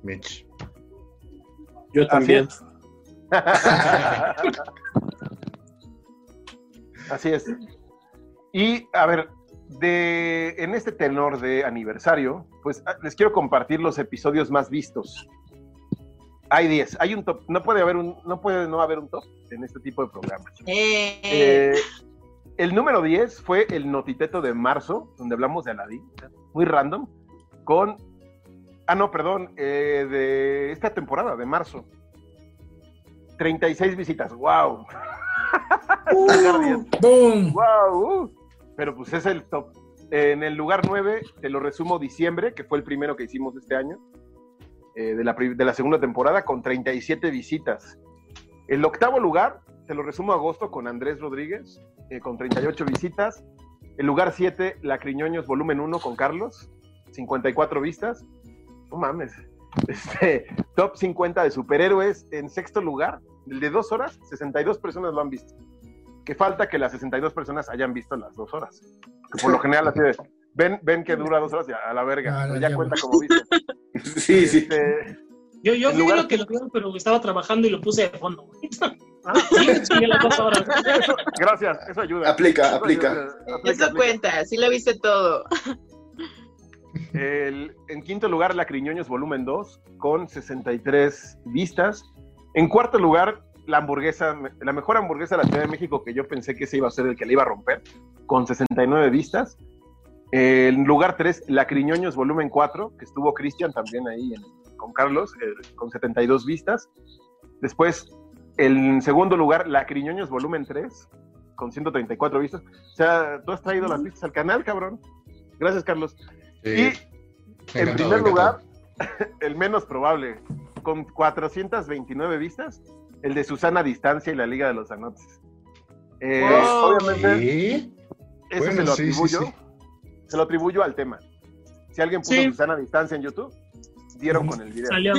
Mitch. Yo también. *laughs* Así es. Y a ver, de, en este tenor de aniversario, pues ah, les quiero compartir los episodios más vistos. Hay 10, hay un top, no puede haber un, no puede no haber un top en este tipo de programas. Eh, Eh, el número 10 fue el Notiteto de marzo, donde hablamos de Aladdin, muy random, con, ah no, perdón, eh, de esta temporada, de marzo. 36 visitas, wow. 10. *laughs* ¡Boom! ¡Wow! uh. Pero pues es el top. En el lugar 9, te lo resumo diciembre, que fue el primero que hicimos este año, eh, de, la, de la segunda temporada, con 37 visitas. El octavo lugar, te lo resumo agosto, con Andrés Rodríguez, eh, con 38 visitas. El lugar 7, La Criñoños, volumen 1, con Carlos, 54 vistas. No mames. *laughs* Este, top 50 de superhéroes en sexto lugar, el de dos horas, 62 personas lo han visto que falta que las 62 personas hayan visto las dos horas. Que por lo *laughs* general así de, ven, ven que dura dos horas y a la verga, Ah, ya ya cuenta como visto. *laughs* Sí, sí. Este, Yo, yo lugar- lo que lo vio, pero estaba trabajando y lo puse de fondo. güey. *laughs* ah, Sí, las dos horas. eso- gracias, eso ayuda. Aplica, Eso aplica. ayuda, aplica, eso aplica. cuenta, sí lo viste todo. El- en quinto lugar, La Criñoños Volumen 2, con 63 vistas. En cuarto lugar, la hamburguesa, la mejor hamburguesa de la Ciudad de México, que yo pensé que ese iba a ser el que le iba a romper, con 69 vistas. En lugar 3, La Criñoños volumen 4, que estuvo Cristian también ahí en- con Carlos, eh, con 72 vistas. Después, en segundo lugar, La Criñoños volumen 3, con 134 vistas. O sea, tú has traído las vistas al canal, cabrón. Gracias, Carlos. Sí, Y en primer lugar, *laughs* el menos probable, con 429 vistas, el de Susana Distancia y la Liga de los Anotes. Eh, Wow. Obviamente, Sí, eso Bueno, se lo sí, atribuyo. sí. Se lo atribuyo al tema. Si alguien puso Sí. Susana Distancia en YouTube, dieron con el video. Salió.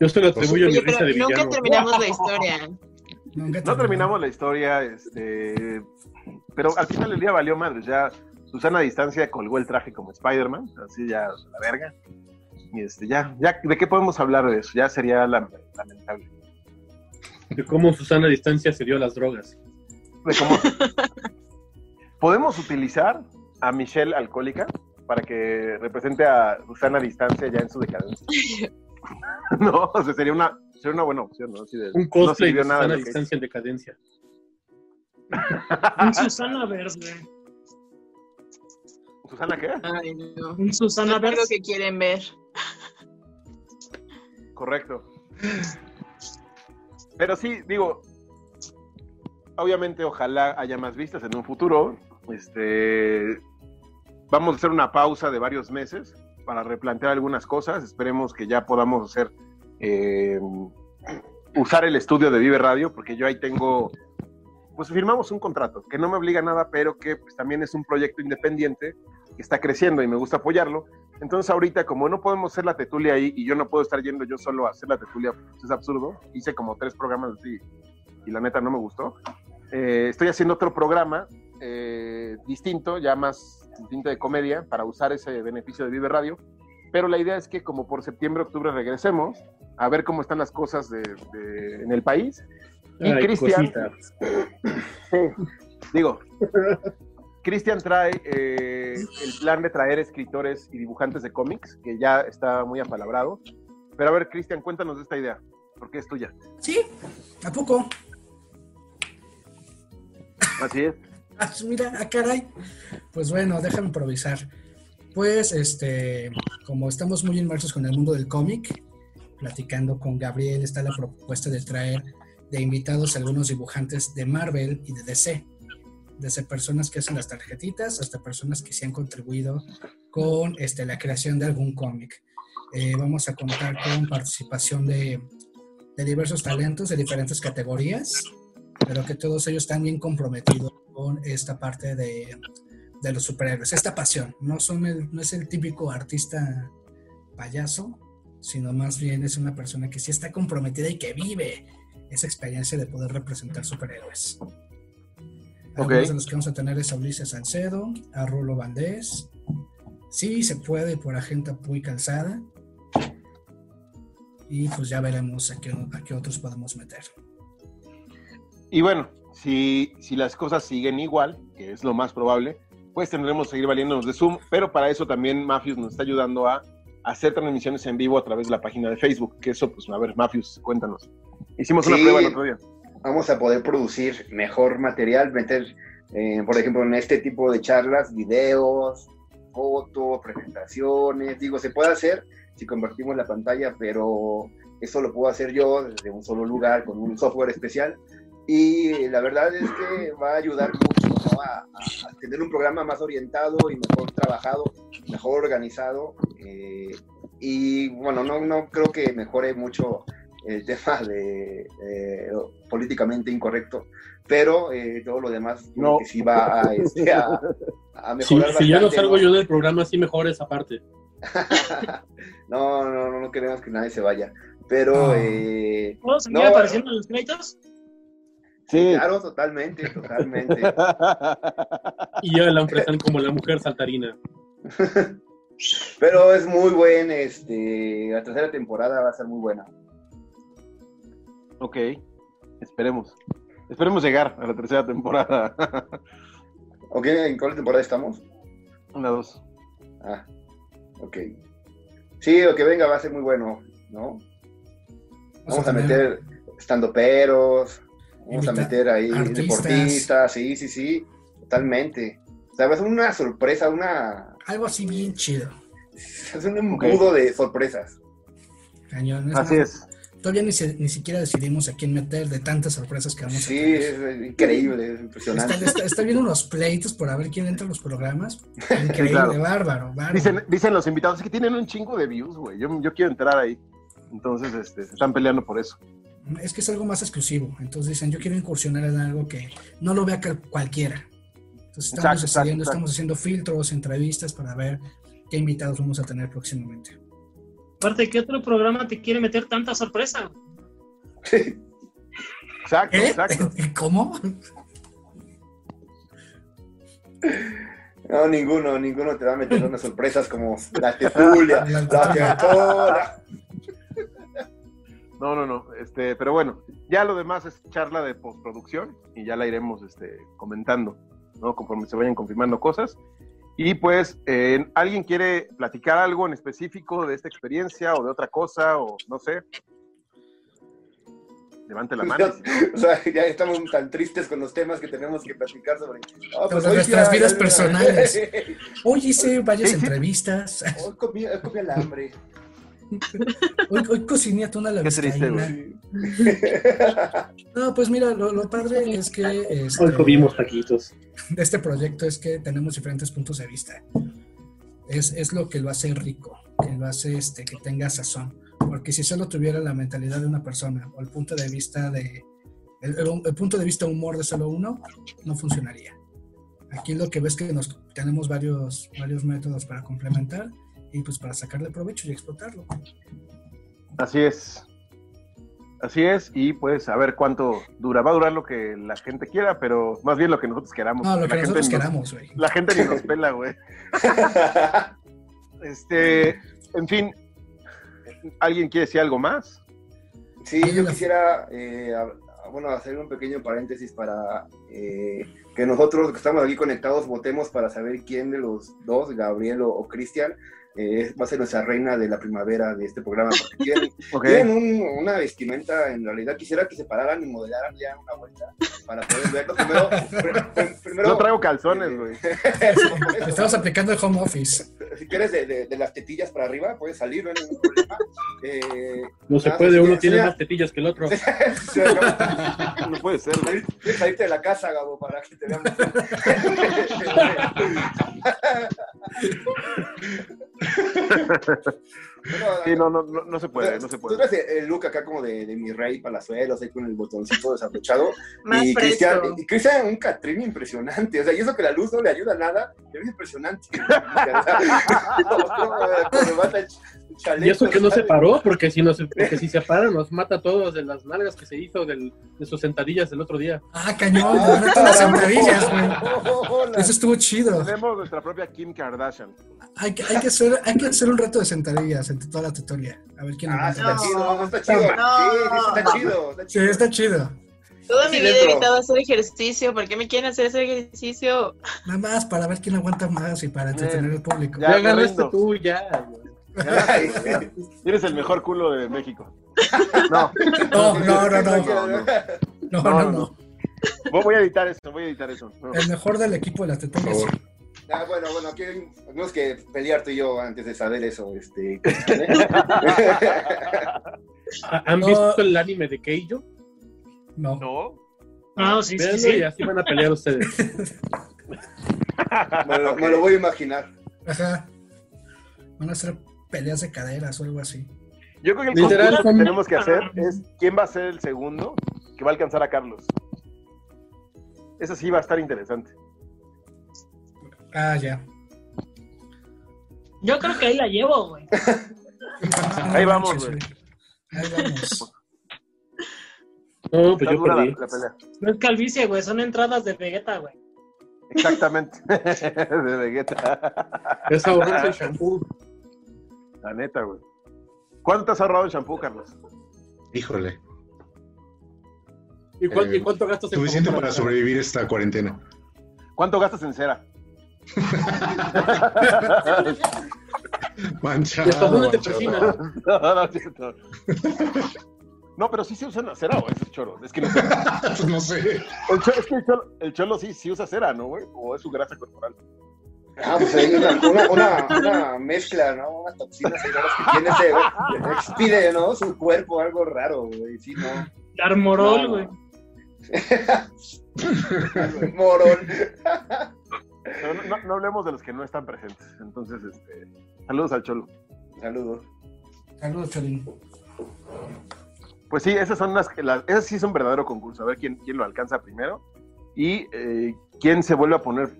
Yo se lo atribuyo a mi Oye, risa de nunca villano. terminamos la *laughs* historia. No terminamos la historia, este, pero al final del día valió madre. Ya Susana Distancia colgó el traje como Spider-Man, así ya la verga. Y este, ya, ya, ¿de qué podemos hablar de eso? Ya sería la- lamentable. De cómo Susana a distancia se dio a las drogas. De cómo- *laughs* ¿Podemos utilizar a Michelle alcohólica para que represente a Susana Distancia ya en su decadencia? *laughs* no, o sea, sería una, sería una buena opción, ¿no? De- Un no cosplay de nada Susana a lo que- distancia en decadencia. Un Susana Verde. ¿Susana qué? Ay, no. Un Susana Verde. que quieren ver. Correcto. Pero sí, digo, obviamente ojalá haya más vistas en un futuro. Este, vamos a hacer una pausa de varios meses para replantear algunas cosas. Esperemos que ya podamos hacer, eh, usar el estudio de Vive Radio, porque yo ahí tengo, pues firmamos un contrato que no me obliga a nada, pero que pues, también es un proyecto independiente que está creciendo y me gusta apoyarlo. Entonces ahorita, como no podemos hacer la tetulia ahí y yo no puedo estar yendo yo solo a hacer la tetulia, pues es absurdo. Hice como tres programas así y la neta no me gustó. Eh, estoy haciendo otro programa eh, distinto, ya más distinto de comedia, para usar ese beneficio de Vive Radio. Pero la idea es que como por septiembre, octubre regresemos a ver cómo están las cosas de- de- en el país. Y Cristian. Sí, digo, Cristian trae eh, el plan de traer escritores y dibujantes de cómics, que ya está muy apalabrado. Pero a ver, Cristian, cuéntanos de esta idea, porque es tuya. Sí, ¿a poco? Así es. *laughs* Ah, mira, ah, caray. Pues bueno, déjame improvisar. Pues, este, como estamos muy inmersos con el mundo del cómic, platicando con Gabriel, está la propuesta de traer de invitados a algunos dibujantes de Marvel y de DC. Desde personas que hacen las tarjetitas hasta personas que se han contribuido con este, la creación de algún cómic. Eh, vamos a contar con participación de, diversos talentos de diferentes categorías, pero que todos ellos están bien comprometidos con esta parte de, de los superhéroes, esta pasión. No, son no es el típico artista payaso, sino más bien es una persona que sí está comprometida y que vive esa experiencia de poder representar superhéroes. Algunos de los que vamos a tener es a Ulises Salcedo, a Rulo Valdés, sí se puede por Agenta Puy Calzada, y pues ya veremos a qué, a qué otros podemos meter. Y bueno, si, si las cosas siguen igual, que es lo más probable, pues tendremos que seguir valiéndonos de Zoom, pero para eso también Mafius nos está ayudando a hacer transmisiones en vivo a través de la página de Facebook, que eso, pues a ver, Mafius, cuéntanos. Hicimos una Sí. prueba el otro día. Vamos a poder producir mejor material, meter, eh, por ejemplo, en este tipo de charlas, videos, fotos, presentaciones. Digo, se puede hacer si convertimos la pantalla, pero eso lo puedo hacer yo desde un solo lugar con un software especial. Y la verdad es que va a ayudar mucho ¿no? a, a- tener un programa más orientado y mejor trabajado, mejor organizado. eh, y bueno, no, no creo que mejore mucho el tema de eh, políticamente incorrecto, pero eh, todo lo demás No. que sí va a, este, a, a *laughs* Si, mejorar si ya no salgo ¿no? yo del programa, sí mejor esa parte. *laughs* no, no, no, no queremos que nadie se vaya, pero Ah. eh, ¿Puedo seguir No, apareciendo en los créditos? Sí. claro, totalmente, totalmente. *laughs* Y ya la empresa como la mujer saltarina. Pero es muy buen, este, la tercera temporada va a ser muy buena. Ok, esperemos. Esperemos llegar a la tercera temporada. *laughs* ¿Ok? ¿En cuál temporada estamos? Una, dos. Ah, ok. Sí, lo que venga va a ser muy bueno, ¿no? Vamos a meter estando peros, vamos a meter ahí artistas. deportistas, sí, sí, sí, totalmente. O sea, va a ser una sorpresa, una. Algo así bien chido. *laughs* Es un embudo de sorpresas. Cañón. Así más, es. Todavía ni, se- ni siquiera decidimos a quién meter de tantas sorpresas que vamos Sí, a tener. es eh, increíble, es impresionante. Está, está, está viendo unos pleitos por a ver quién entra a los programas. *laughs* Increíble, claro. bárbaro, bárbaro. Dicen, dicen los invitados "Es que tienen un chingo de views, güey. Yo, yo quiero entrar ahí. Entonces, este, se están peleando por eso. Es que es algo más exclusivo. Entonces dicen, yo quiero incursionar en algo que no lo vea cualquiera. Entonces estamos Exacto, decidiendo, exacto, exacto. estamos haciendo filtros, entrevistas para ver qué invitados vamos a tener próximamente. Aparte, ¿qué otro programa te quiere meter tanta sorpresa? Exacto, ¿Eh? exacto. ¿Cómo? No, ninguno, ninguno te va a meter unas sorpresas como la tetulia, la teatora. No, no, no. Este, pero bueno, ya lo demás es charla de postproducción y ya la iremos este, comentando, ¿no? Conforme se vayan confirmando cosas. Y pues, eh, ¿alguien quiere platicar algo en específico de esta experiencia o de otra cosa o no sé? Levante la mano. O sea, *laughs* ya estamos tan tristes con los temas que tenemos que platicar sobre. Hoy nuestras vidas personales. *laughs* Hoy hice varias sí. entrevistas. Hoy comí, hoy comí alambre. Hoy, hoy cociné atún a la Qué triste, güey. No, pues mira, lo, lo padre es que este, Hoy comimos taquitos. de *laughs* este proyecto es que tenemos diferentes puntos de vista. Es, es lo que lo hace rico, que lo hace este, que tenga sazón. Porque si solo tuviera la mentalidad de una persona o el punto de vista de el, el- el punto de vista humor de solo uno, no funcionaría. Aquí lo que ves que nos tenemos varios, varios métodos para complementar y pues para sacarle provecho y explotarlo. Así es. Así es, y pues a ver cuánto dura. Va a durar lo que la gente quiera, pero más bien lo que nosotros queramos. No, lo que nosotros nos- queramos, güey. La gente ni *laughs* nos pela, güey. *laughs* Este, en fin, ¿alguien quiere decir algo más? Sí, yo quisiera, eh, a- a- bueno, hacer un pequeño paréntesis para eh, que nosotros que estamos aquí conectados votemos para saber quién de los dos, Gabriel o, o Cristian, eh, va a ser nuestra reina de la primavera de este programa. Porque *laughs* tienen, un- una vestimenta, en realidad quisiera que se pararan y modelaran ya una vuelta para poder verlo. Primero, *laughs* pr- pr- primero No traigo calzones, güey. *laughs* Estamos aplicando el home office. Si quieres de, de- de las tetillas para arriba, puedes salir, no hay ningún problema. *laughs* Eh, No se nada, puede, uno tiene más tetillas que el otro. *laughs* No puede ser, Tienes que salirte de la casa, Gabo, para que te veamos. *laughs* Bueno, Sí, no, no, no, no se puede, no se Tú puede. traes el look acá como de, de mi rey palazuelos, ahí con el botoncito desabrochado. *laughs* Más y Cristian, y Cristian un Catrín impresionante. O sea, y eso que la luz no le ayuda a nada, pero es impresionante. *laughs* *laughs* Chaleco, Y eso que no se paró, porque si, no se, porque si se para nos mata a todos de las nalgas que se hizo del- de sus sentadillas el otro día. Ah, cañón, las sentadillas, güey. Eso estuvo chido. Tenemos nuestra propia Kim Kardashian. Hay que, hay, que hacer, hay que hacer un reto de sentadillas entre toda la tutoría. A ver quién Ah, está chido, no, está chido. No. Sí, está chido. Está Sí, chido. está chido. Toda Sí, mi vida he evitado hacer ejercicio. ¿Por qué me quieren hacer ese ejercicio? Nada más para ver quién aguanta más y para entretener al público. Ya, Ya, agarraste tú, ya. Eres el mejor culo de México. No, No, no, no, no. no, no. No, No, no, no, no. Voy- a editar eso, voy a editar eso. No. El mejor del equipo de las favor. Ah, bueno, bueno, aquí tenemos que pelear tú y yo antes de saber eso. Este, *laughs* ¿Ha- ¿Han No. visto el anime de Keijo? No. No. Ah, sí, sí, Véanlo sí. y así van a pelear ustedes. *laughs* me, lo, me lo voy a imaginar. Ajá. Van a hacer peleas de caderas o algo así. Yo creo que el Literal, que tenemos que hacer es quién va a ser el segundo que va a alcanzar a Carlos. Eso sí va a estar interesante. Ah, ya. Yo creo que ahí la llevo, güey. *laughs* Ahí vamos, güey. Ahí vamos. No, pues yo la, pelea. No es calvicie, güey. Son entradas de Vegeta, güey. Exactamente. *laughs* de Vegeta. Es ahorrarse el shampoo. La neta, güey. ¿Cuánto te has ahorrado en shampoo, Carlos? Híjole. ¿Y cuánto, Eh, y cuánto gastas en Suficiente para sobrevivir esta cuarentena. ¿Cuánto gastas en cera? *laughs* Manchado. ¿Y hasta dónde te manchado. persinas? no, no cierto. No, pero sí se usa la cera o es choro. Es que no sé. *laughs* Pues no sé. El cholo, es que el cholo, el cholo sí, sí usa cera, ¿no, güey? O es su grasa corporal. Ah, pues hay una, una, una, una mezcla, ¿no? Unas toxinas ahí que tiene ese, güey. Expide, ¿no? Su cuerpo, algo raro, güey. Sí, no. Armorol, No. güey. *laughs* Morón. Pero no, no- no hablemos de los que no están presentes. Entonces, este, saludos al cholo. Saludos. Saludos, Cholín. Pues sí, esas son las, las esas sí son verdadero concurso. A ver quién, quién lo alcanza primero. Y eh, quién se vuelve a poner.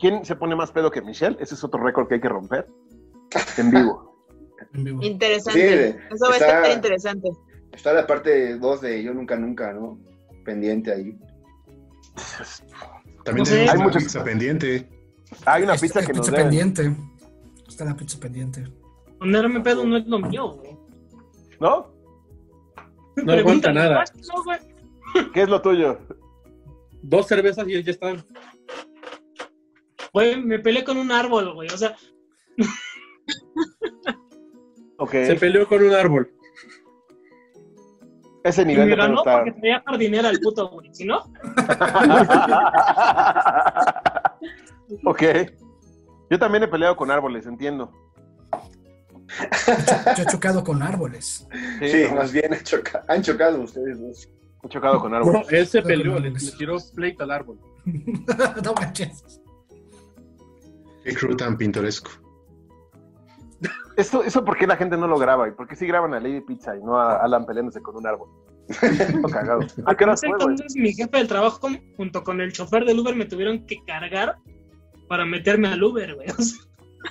¿Quién se pone más pedo que Michelle? Ese es otro récord que hay que romper. En vivo. *laughs* En vivo. Interesante. Sí, Eso va a está- estar interesante. Está la parte 2 de Yo Nunca Nunca, ¿no? Pendiente ahí. También No Hay muchos- pizza pendiente. Hay una pizza que nos pizza deben. pendiente. Está la pizza pendiente. Ponerme pedo no es lo mío, güey. ¿No? No aguanta nada. No, güey. ¿Qué es lo tuyo? Dos cervezas y ya están. Güey, me peleé con un árbol, güey. O sea. Se peleó con un árbol. Ese y nivel me de pedo ganó está. porque traía jardinera al puto, güey. Si no, ok. Yo también he peleado con árboles, entiendo. Yo he chocado con árboles. Sí, no, más bien han, choca- han chocado ustedes dos. he chocado con No, árboles. él se No, peleó, no, le, no, le tiró pleito al árbol. *laughs* no manches. Qué crew tan pintoresco. ¿Eso por qué la gente no lo graba? ¿Y por qué sí graban a Lady Pizza y no a Alan peleándose con un árbol? *laughs* Cagado. ¿A qué horas entonces mi jefe del trabajo con- junto con el chofer del Uber me tuvieron que cargar para meterme al Uber, güey. *laughs*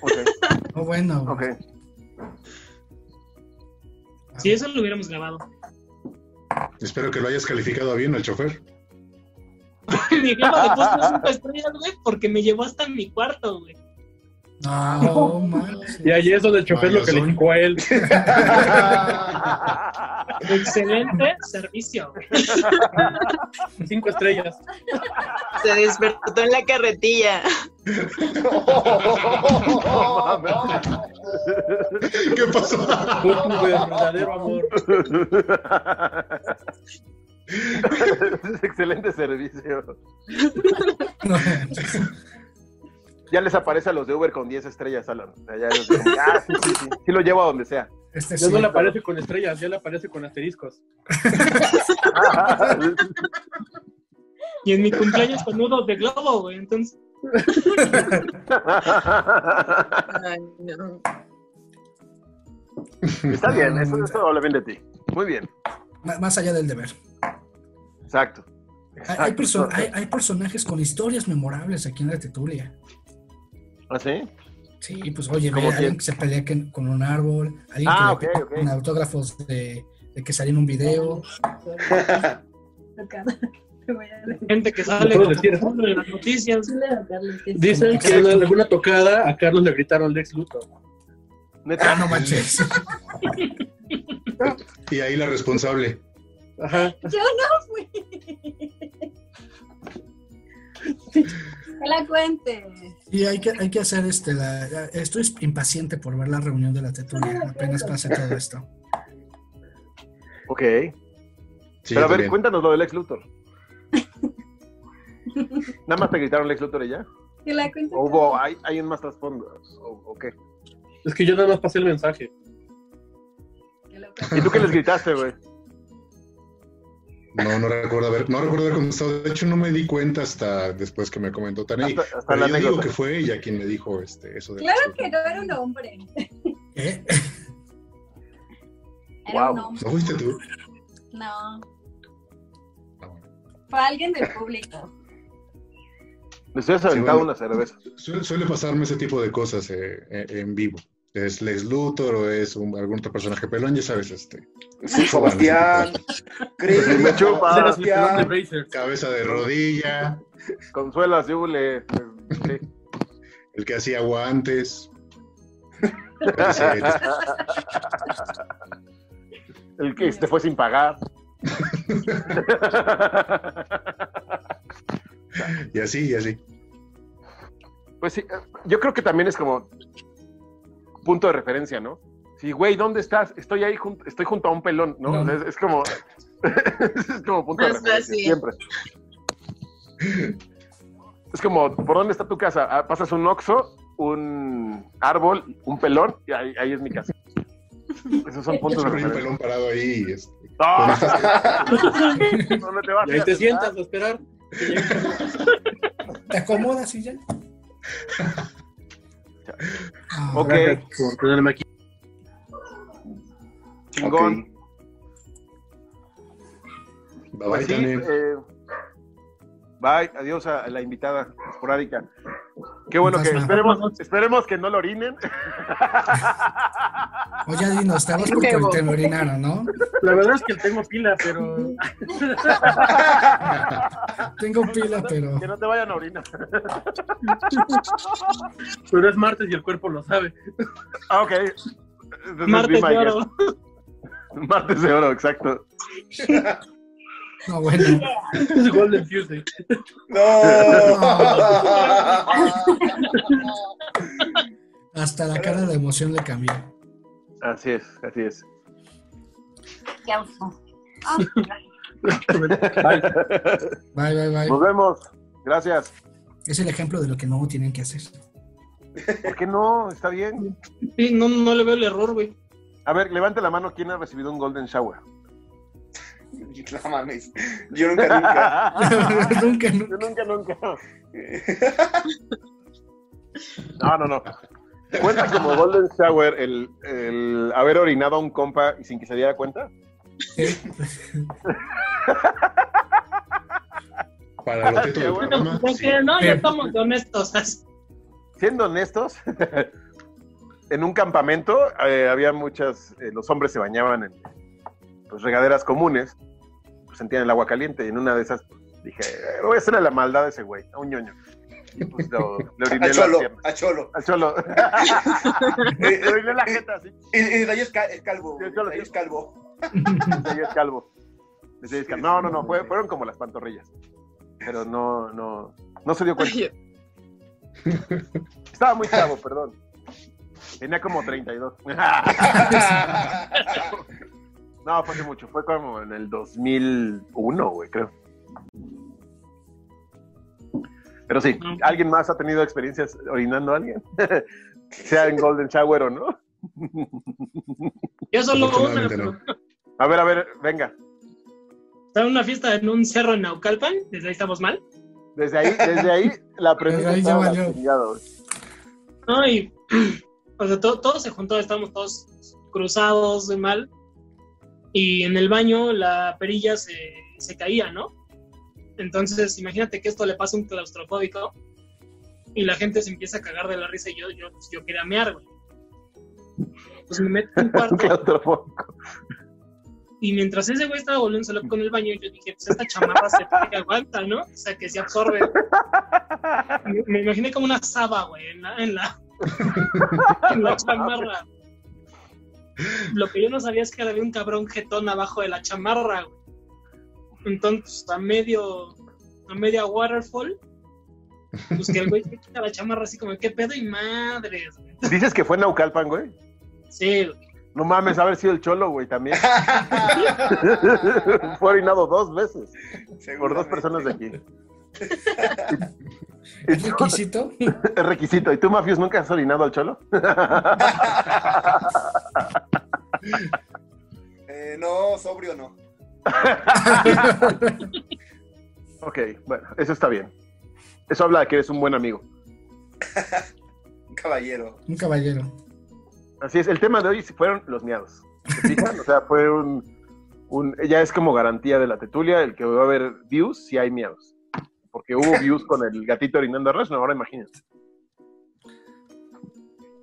O sea, Ok, Oh, bueno. ok. si eso lo hubiéramos grabado. Espero que lo hayas calificado bien al chofer. *laughs* mi jefa le puso cinco estrellas, güey, porque me llevó hasta mi cuarto, güey. No, manches. Y ahí es donde el chofer lo Mayazón. calificó a él. *laughs* Excelente servicio. Cinco estrellas. Se despertó en la carretilla. ¿Qué pasó? Fue tu verdadero amor. Es excelente servicio. *laughs* Ya les aparece a los de Uber con 10 estrellas, Alan. Ya ah, sí, sí, sí. Sí lo llevo a donde sea. Este Ya sí. no le aparece con estrellas, ya le aparece con asteriscos. *laughs* Y en mi cumpleaños con nudos de globo, güey. Entonces, Ay, no. Está bien, eso, eso habla bien de ti. Muy bien. M- Más allá del deber. Exacto. Hay, hay, perso- Exacto. hay- hay personajes con historias memorables aquí en la Tetulia. ¿Ah, sí? Sí, pues oye, ve ¿Cómo a alguien que se pelea que- con un árbol, alguien Ah, que ok, le ok. pide autógrafos de, de que salió en un video. *laughs* gente que sale decir. en las noticias. Dicen que en alguna tocada a Carlos le gritaron Lex Luthor. Neta. Ah, no manches. *laughs* Y ahí la responsable. Ajá. Yo no fui. Que la cuente. Y hay que, hay que hacer este. La, estoy impaciente por ver la reunión de la Tetulia. Apenas pase todo esto. Ok. Sí, Pero a ver, cuéntanos lo del ex Luthor. ¿Nada más te gritaron Lex Luthor y ya? Que la cuente. ¿O hubo, hay, hay un más trasfondo? ¿O, o qué? Es que yo nada más pasé el mensaje. ¿Y tú qué les gritaste, güey? No, no recuerdo haber, no recuerdo haber contestado. De hecho, no me di cuenta hasta después que me comentó Taney. Hasta- hasta Pero la yo digo que fue ella quien me dijo este, eso de Claro que no era un hombre. ¿Eh? *laughs* Era un Wow. hombre. ¿No fuiste tú? No. Ah, bueno. Fue alguien del público. Les estoy aventado bueno. una cerveza. Suele, suele pasarme ese tipo de cosas eh, eh, en vivo. Es Lex Luthor o es un- algún otro personaje pelón, ya sabes, este. Sí, Sebastián. Chris, *laughs* Sebastián. Cabeza de rodilla, Consuelas, yo le. Sí. el que hacía guantes. El que hacía- El que este fue sin pagar. y así, y así. Pues sí, yo creo que también es como punto de referencia, ¿no? Sí, güey, ¿dónde estás? Estoy ahí, jun- estoy junto a un pelón, ¿no? No. Es, es como, *laughs* es como punto de referencia, fácil. siempre. Es como, ¿por dónde está tu casa? Ah, pasas un oxo, un árbol, un pelón, y ahí, ahí es mi casa. Esos son *laughs* puntos de hay un referencia. pelón parado ahí. y, este, *laughs* ¡Ah! ¿Dónde te vas? Y ahí te sientas a esperar. ¿Te acomodas y ya? Ok, Gracias por tenerme aquí. chingón. Bye Pues bye, sí, Tane. eh, bye, adiós a la invitada esporádica. Qué bueno que esperemos, esperemos que no lo orinen. *laughs* Oye, dinos, te vas porque te lo orinaron, ¿no? La verdad es que tengo pila, pero *laughs* Tengo pila, pero Que no te vayan a orinar. *laughs* pero es martes y el cuerpo lo sabe. Ah, ok. Entonces, Martes de oro. Martes de oro, exacto. No, bueno. Es Golden Tuesday. *laughs* Hasta la cara de emoción le cambió. Así es, así es. Qué oso. Bye, bye, bye. Nos vemos. Gracias. Es el ejemplo de lo que no tienen que hacer. ¿Por qué no? Está bien. Sí, no, no le veo el error, güey. A ver, levante la mano quién ha recibido un Golden Shower. *laughs* No mames. Yo nunca, nunca. *laughs* Nunca, Yo nunca. nunca, nunca. *laughs* No, no, no. ¿Cuenta como Golden Shower el, el haber orinado a un compa y sin que se diera cuenta? Para lo teto del Bueno, sí. no, ya estamos honestos. Siendo honestos, en un campamento eh, había muchas, eh, los hombres se bañaban en pues, regaderas comunes, pues sentían el agua caliente y en una de esas dije, "Eh, voy a hacerle la maldad a ese güey, a un ñoño. Y pues lo- le oriné A Cholo, a Cholo. Al *laughs* cholo. le oriné la jeta así. Y, y de ahí es, ca- es calvo. Sí, Cholo, de ahí es calvo. Desde ahí es calvo. Desde ahí es calvo. No, no, no, fue- fueron como las pantorrillas. Pero no, no, no se dio cuenta. Estaba muy chavo, perdón. Tenía como 32. *laughs* No, fue hace mucho. Fue como en el 2001, güey, creo. Pero sí, ¿alguien más ha tenido experiencias orinando a alguien? *laughs* sea en Golden Shower o no. Yo solo una, no. A ver, a ver, venga. estaba en una fiesta en un cerro en Naucalpan, desde ahí estamos mal. Desde ahí, desde ahí la premisa Desde ahí estaba. ¿no? Y, *clears throat* o sea, todo, todo se juntó, estábamos todos cruzados de mal. Y en el baño la perilla se, se caía, ¿no? Entonces, imagínate que esto le pasa a un claustrofóbico y la gente se empieza a cagar de la risa y yo, yo, pues, yo quería mear, güey. Pues me meto en un *laughs* cuarto claustrofóbico. y mientras ese güey estaba volviéndose loco con el baño, yo dije, pues esta chamarra se que aguanta, ¿no? O sea, que se absorbe. *laughs* Me, me imaginé como una saba, güey, en la, en la, *laughs* en la chamarra. Lo que yo no sabía es que había un cabrón jetón abajo de la chamarra, güey. Entonces, a medio, a media waterfall, pues que el güey se quita la chamarra así como, ¿qué pedo y madres? güey? Dices que fue en Naucalpan, güey. Sí, güey. No mames, haber sido el cholo, güey, también. *laughs* fue orinado dos veces por dos personas de aquí. *laughs* ¿Es requisito? Es requisito. ¿Y tú, Mafios, nunca has orinado al cholo? *laughs* *laughs* Eh, no, sobrio no. *laughs* ok, bueno, eso está bien. Eso habla de que eres un buen amigo. *laughs* Un caballero. Un caballero. Así es, el tema de hoy fueron los miados. ¿Se fijan? O sea, fue un, un- Ya es como garantía de la tetulia el que va a haber views si hay miados. Porque hubo views con el gatito orinando a Rush, no, ahora imagínense.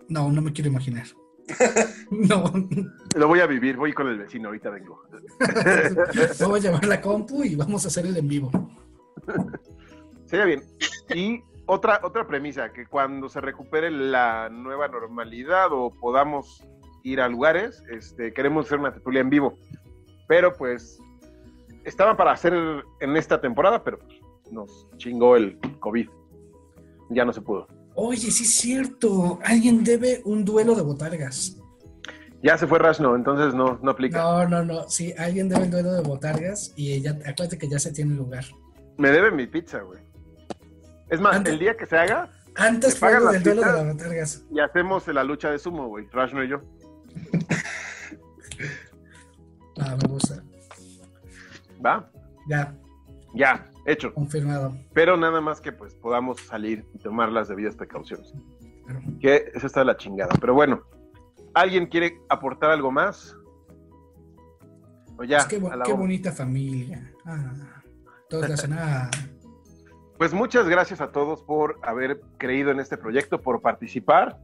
No, no me quiero imaginar. *laughs* No, Lo voy a vivir, voy con el vecino, ahorita vengo. *laughs* no voy a llevar la compu y vamos a hacer el en vivo. Sería bien. Y otra, otra premisa, que cuando se recupere la nueva normalidad o podamos ir a lugares, este, queremos hacer una tertulia en vivo. Pero pues estaba para hacer en esta temporada, pero nos chingó el COVID. Ya no se pudo. Oye, sí es cierto. Alguien debe un duelo de botargas. Ya se fue Rashno, entonces no, no aplica. No, no, no. Sí, alguien debe el duelo de botargas y ya, acuérdate que ya se tiene lugar. Me debe mi pizza, güey. Es más, Antes- el día que se haga, Antes ¿Me fue del duelo de las botargas. y hacemos la lucha de sumo, güey. Rashno y yo. *laughs* Ah, me gusta. ¿Va? Ya, Ya, hecho. confirmado. Pero nada más que pues podamos salir y tomar las debidas precauciones. Claro. Que eso está de la chingada. Pero bueno, ¿alguien quiere aportar algo más? O ya, Pues qué, la bonita familia. Ah, todos ah, *laughs* Pues muchas gracias a todos por haber creído en este proyecto, por participar,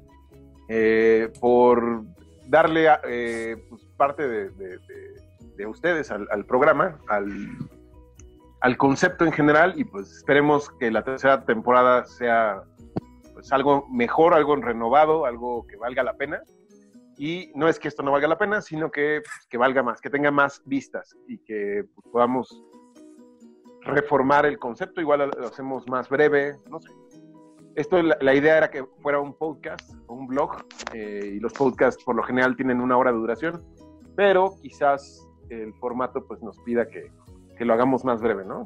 eh, por darle a- eh, pues, parte de, de- de- de ustedes al, al programa, al, al concepto en general y pues esperemos que la tercera temporada sea pues algo mejor, algo renovado, algo que valga la pena. Y no es que esto no valga la pena, sino que, pues, que valga más, que tenga más vistas y que pues, podamos reformar el concepto, igual lo hacemos más breve, no sé. Esto, la, idea era que fuera un podcast o un blog, eh, y los podcasts por lo general tienen una hora de duración, pero quizás el formato pues nos pida que, que lo hagamos más breve, ¿no?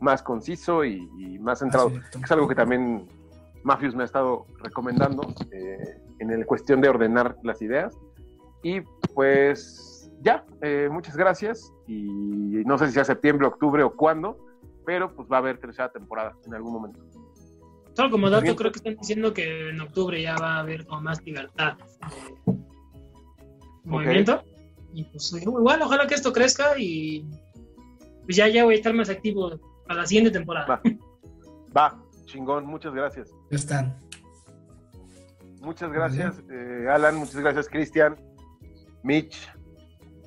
Más conciso y, y más centrado. ah. Es algo que también Mafius me ha estado recomendando eh, en el cuestión de ordenar las ideas. Y pues ya, eh, muchas gracias. Y no sé si sea septiembre, octubre o cuándo, pero pues va a haber tercera temporada en algún momento. Solo como dato, creo que están diciendo que en octubre ya va a haber como más libertad de movimiento. Y pues igual, ojalá que esto crezca y pues ya, ya voy a estar más activo para la siguiente temporada. Va, *laughs* va, chingón, muchas gracias. ya están. Muchas gracias, eh, Alan, muchas gracias, Cristian, Mitch.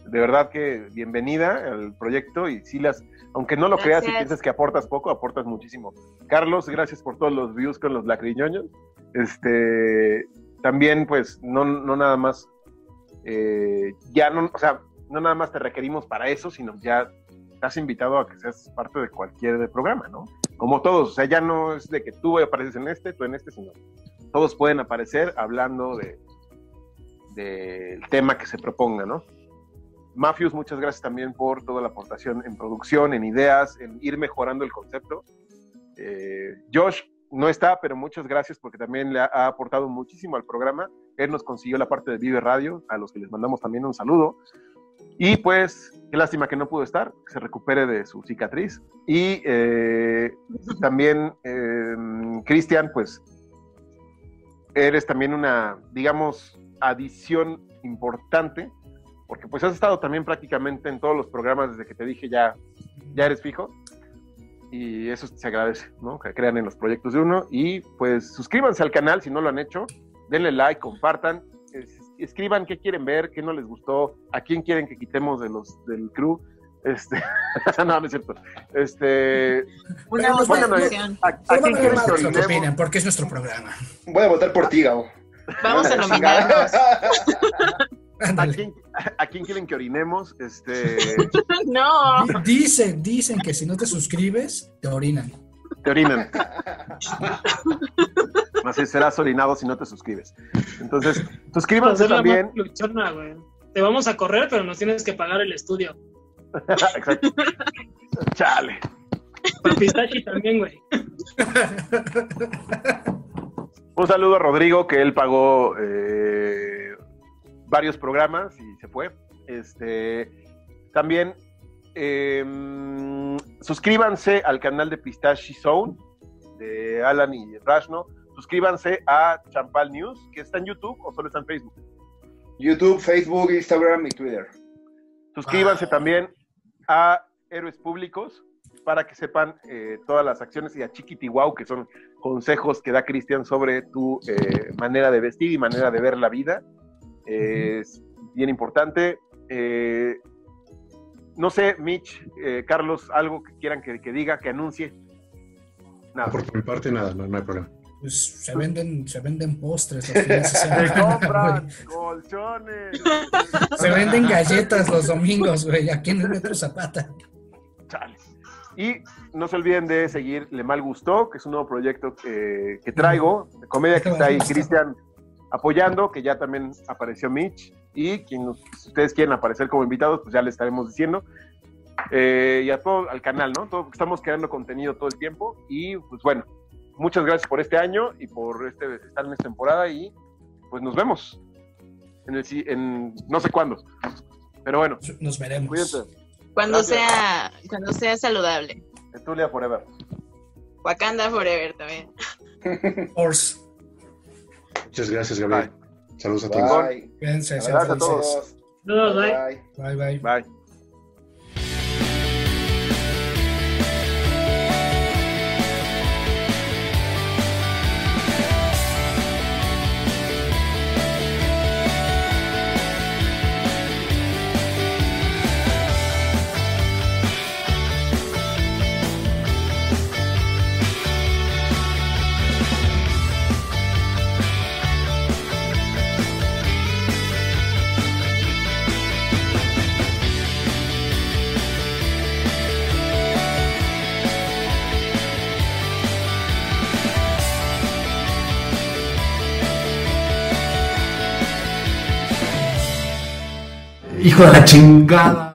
De verdad que bienvenida al proyecto y si las, aunque no lo creas y piensas que aportas poco, aportas muchísimo. Carlos, gracias por todos los views con los lacriñoños. Este, también, pues, no, no nada más, eh, ya no, o sea, no nada más te requerimos para eso, sino ya estás invitado a que seas parte de cualquier programa, ¿no? Como todos, o sea, ya no es de que tú apareces en este, tú en este, sino todos pueden aparecer hablando de del tema que se proponga, ¿no? Mafius, muchas gracias también por toda la aportación en producción, en ideas, en ir mejorando el concepto. Eh, Josh no está, pero muchas gracias porque también le ha, ha aportado muchísimo al programa. Él nos consiguió la parte de Vive Radio, a los que les mandamos también un saludo. Y pues, qué lástima que no pudo estar, que se recupere de su cicatriz. Y eh, también, eh, Cristian, pues, eres también una, digamos, adición importante, porque pues has estado también prácticamente en todos los programas desde que te dije ya, ya eres fijo. Y eso se agradece, ¿no? Que crean en los proyectos de uno. Y pues suscríbanse al canal si no lo han hecho. Denle like, compartan. Es- escriban qué quieren ver, qué no les gustó, a quién quieren que quitemos de los del crew. Este, *laughs* no, no es cierto. Este, Una Pero buena no- no- opción. ¿a, a Pero quién quieren que lo opinen, porque es nuestro programa. Voy a votar por ti, Gabo. Vamos a *laughs* nominarnos. *laughs* ¿A quién, a quién quieren que orinemos? Este, No. Di- Dicen, dicen que si no te suscribes, te orinan. te orinan. Así serás orinado si no te suscribes. Entonces, suscríbanse Hacer la también. luchona. Te vamos a correr, pero nos tienes que pagar el estudio. *laughs* Exacto. Chale. Para Pistachi también, güey. Un saludo a Rodrigo, que él pagó eh, varios programas y se fue. Este, también eh, suscríbanse al canal de Pistachi Zone de Alan y Rashno. Suscríbanse a Champal News, que está en YouTube o solo está en Facebook. YouTube, Facebook, Instagram y Twitter. Suscríbanse Ah. también a Héroes Públicos para que sepan eh, todas las acciones y a Chiquitihuau, que son consejos que da Cristian sobre tu eh, manera de vestir y manera de ver la vida. Eh, Es bien importante. Eh, no sé, Mitch, eh, Carlos, algo que quieran que, que diga, que anuncie. Nada. Por mi parte, nada, no, no hay problema. Pues se venden, se venden postres los fines de *laughs* Se compran colchones. Se venden galletas los domingos, güey, aquí en el Metro Zapata. Chales. Y no se olviden de seguir Le Mal Gustó, que es un nuevo proyecto que, que traigo, de comedia que está ahí Cristian apoyando, que ya también apareció Mitch. y quien si ustedes quieren aparecer como invitados, pues ya les estaremos diciendo. Eh, y a todo, al canal, ¿no? Todo, estamos creando contenido todo el tiempo y pues bueno, muchas gracias por este año y por este, estar en esta temporada y pues nos vemos en, el, si- en no sé cuándo. Pero bueno, Nos veremos. cuídense. Cuando Gracias. sea, cuando sea saludable. Etulia Forever. Wakanda Forever también. Force. Muchas gracias, Gabriel. Saludos a todos. Bye. Cuídense, sean Gracias a felices. todos. No, bye. Bye. Bye, bye. Bye. Hijo de la chingada.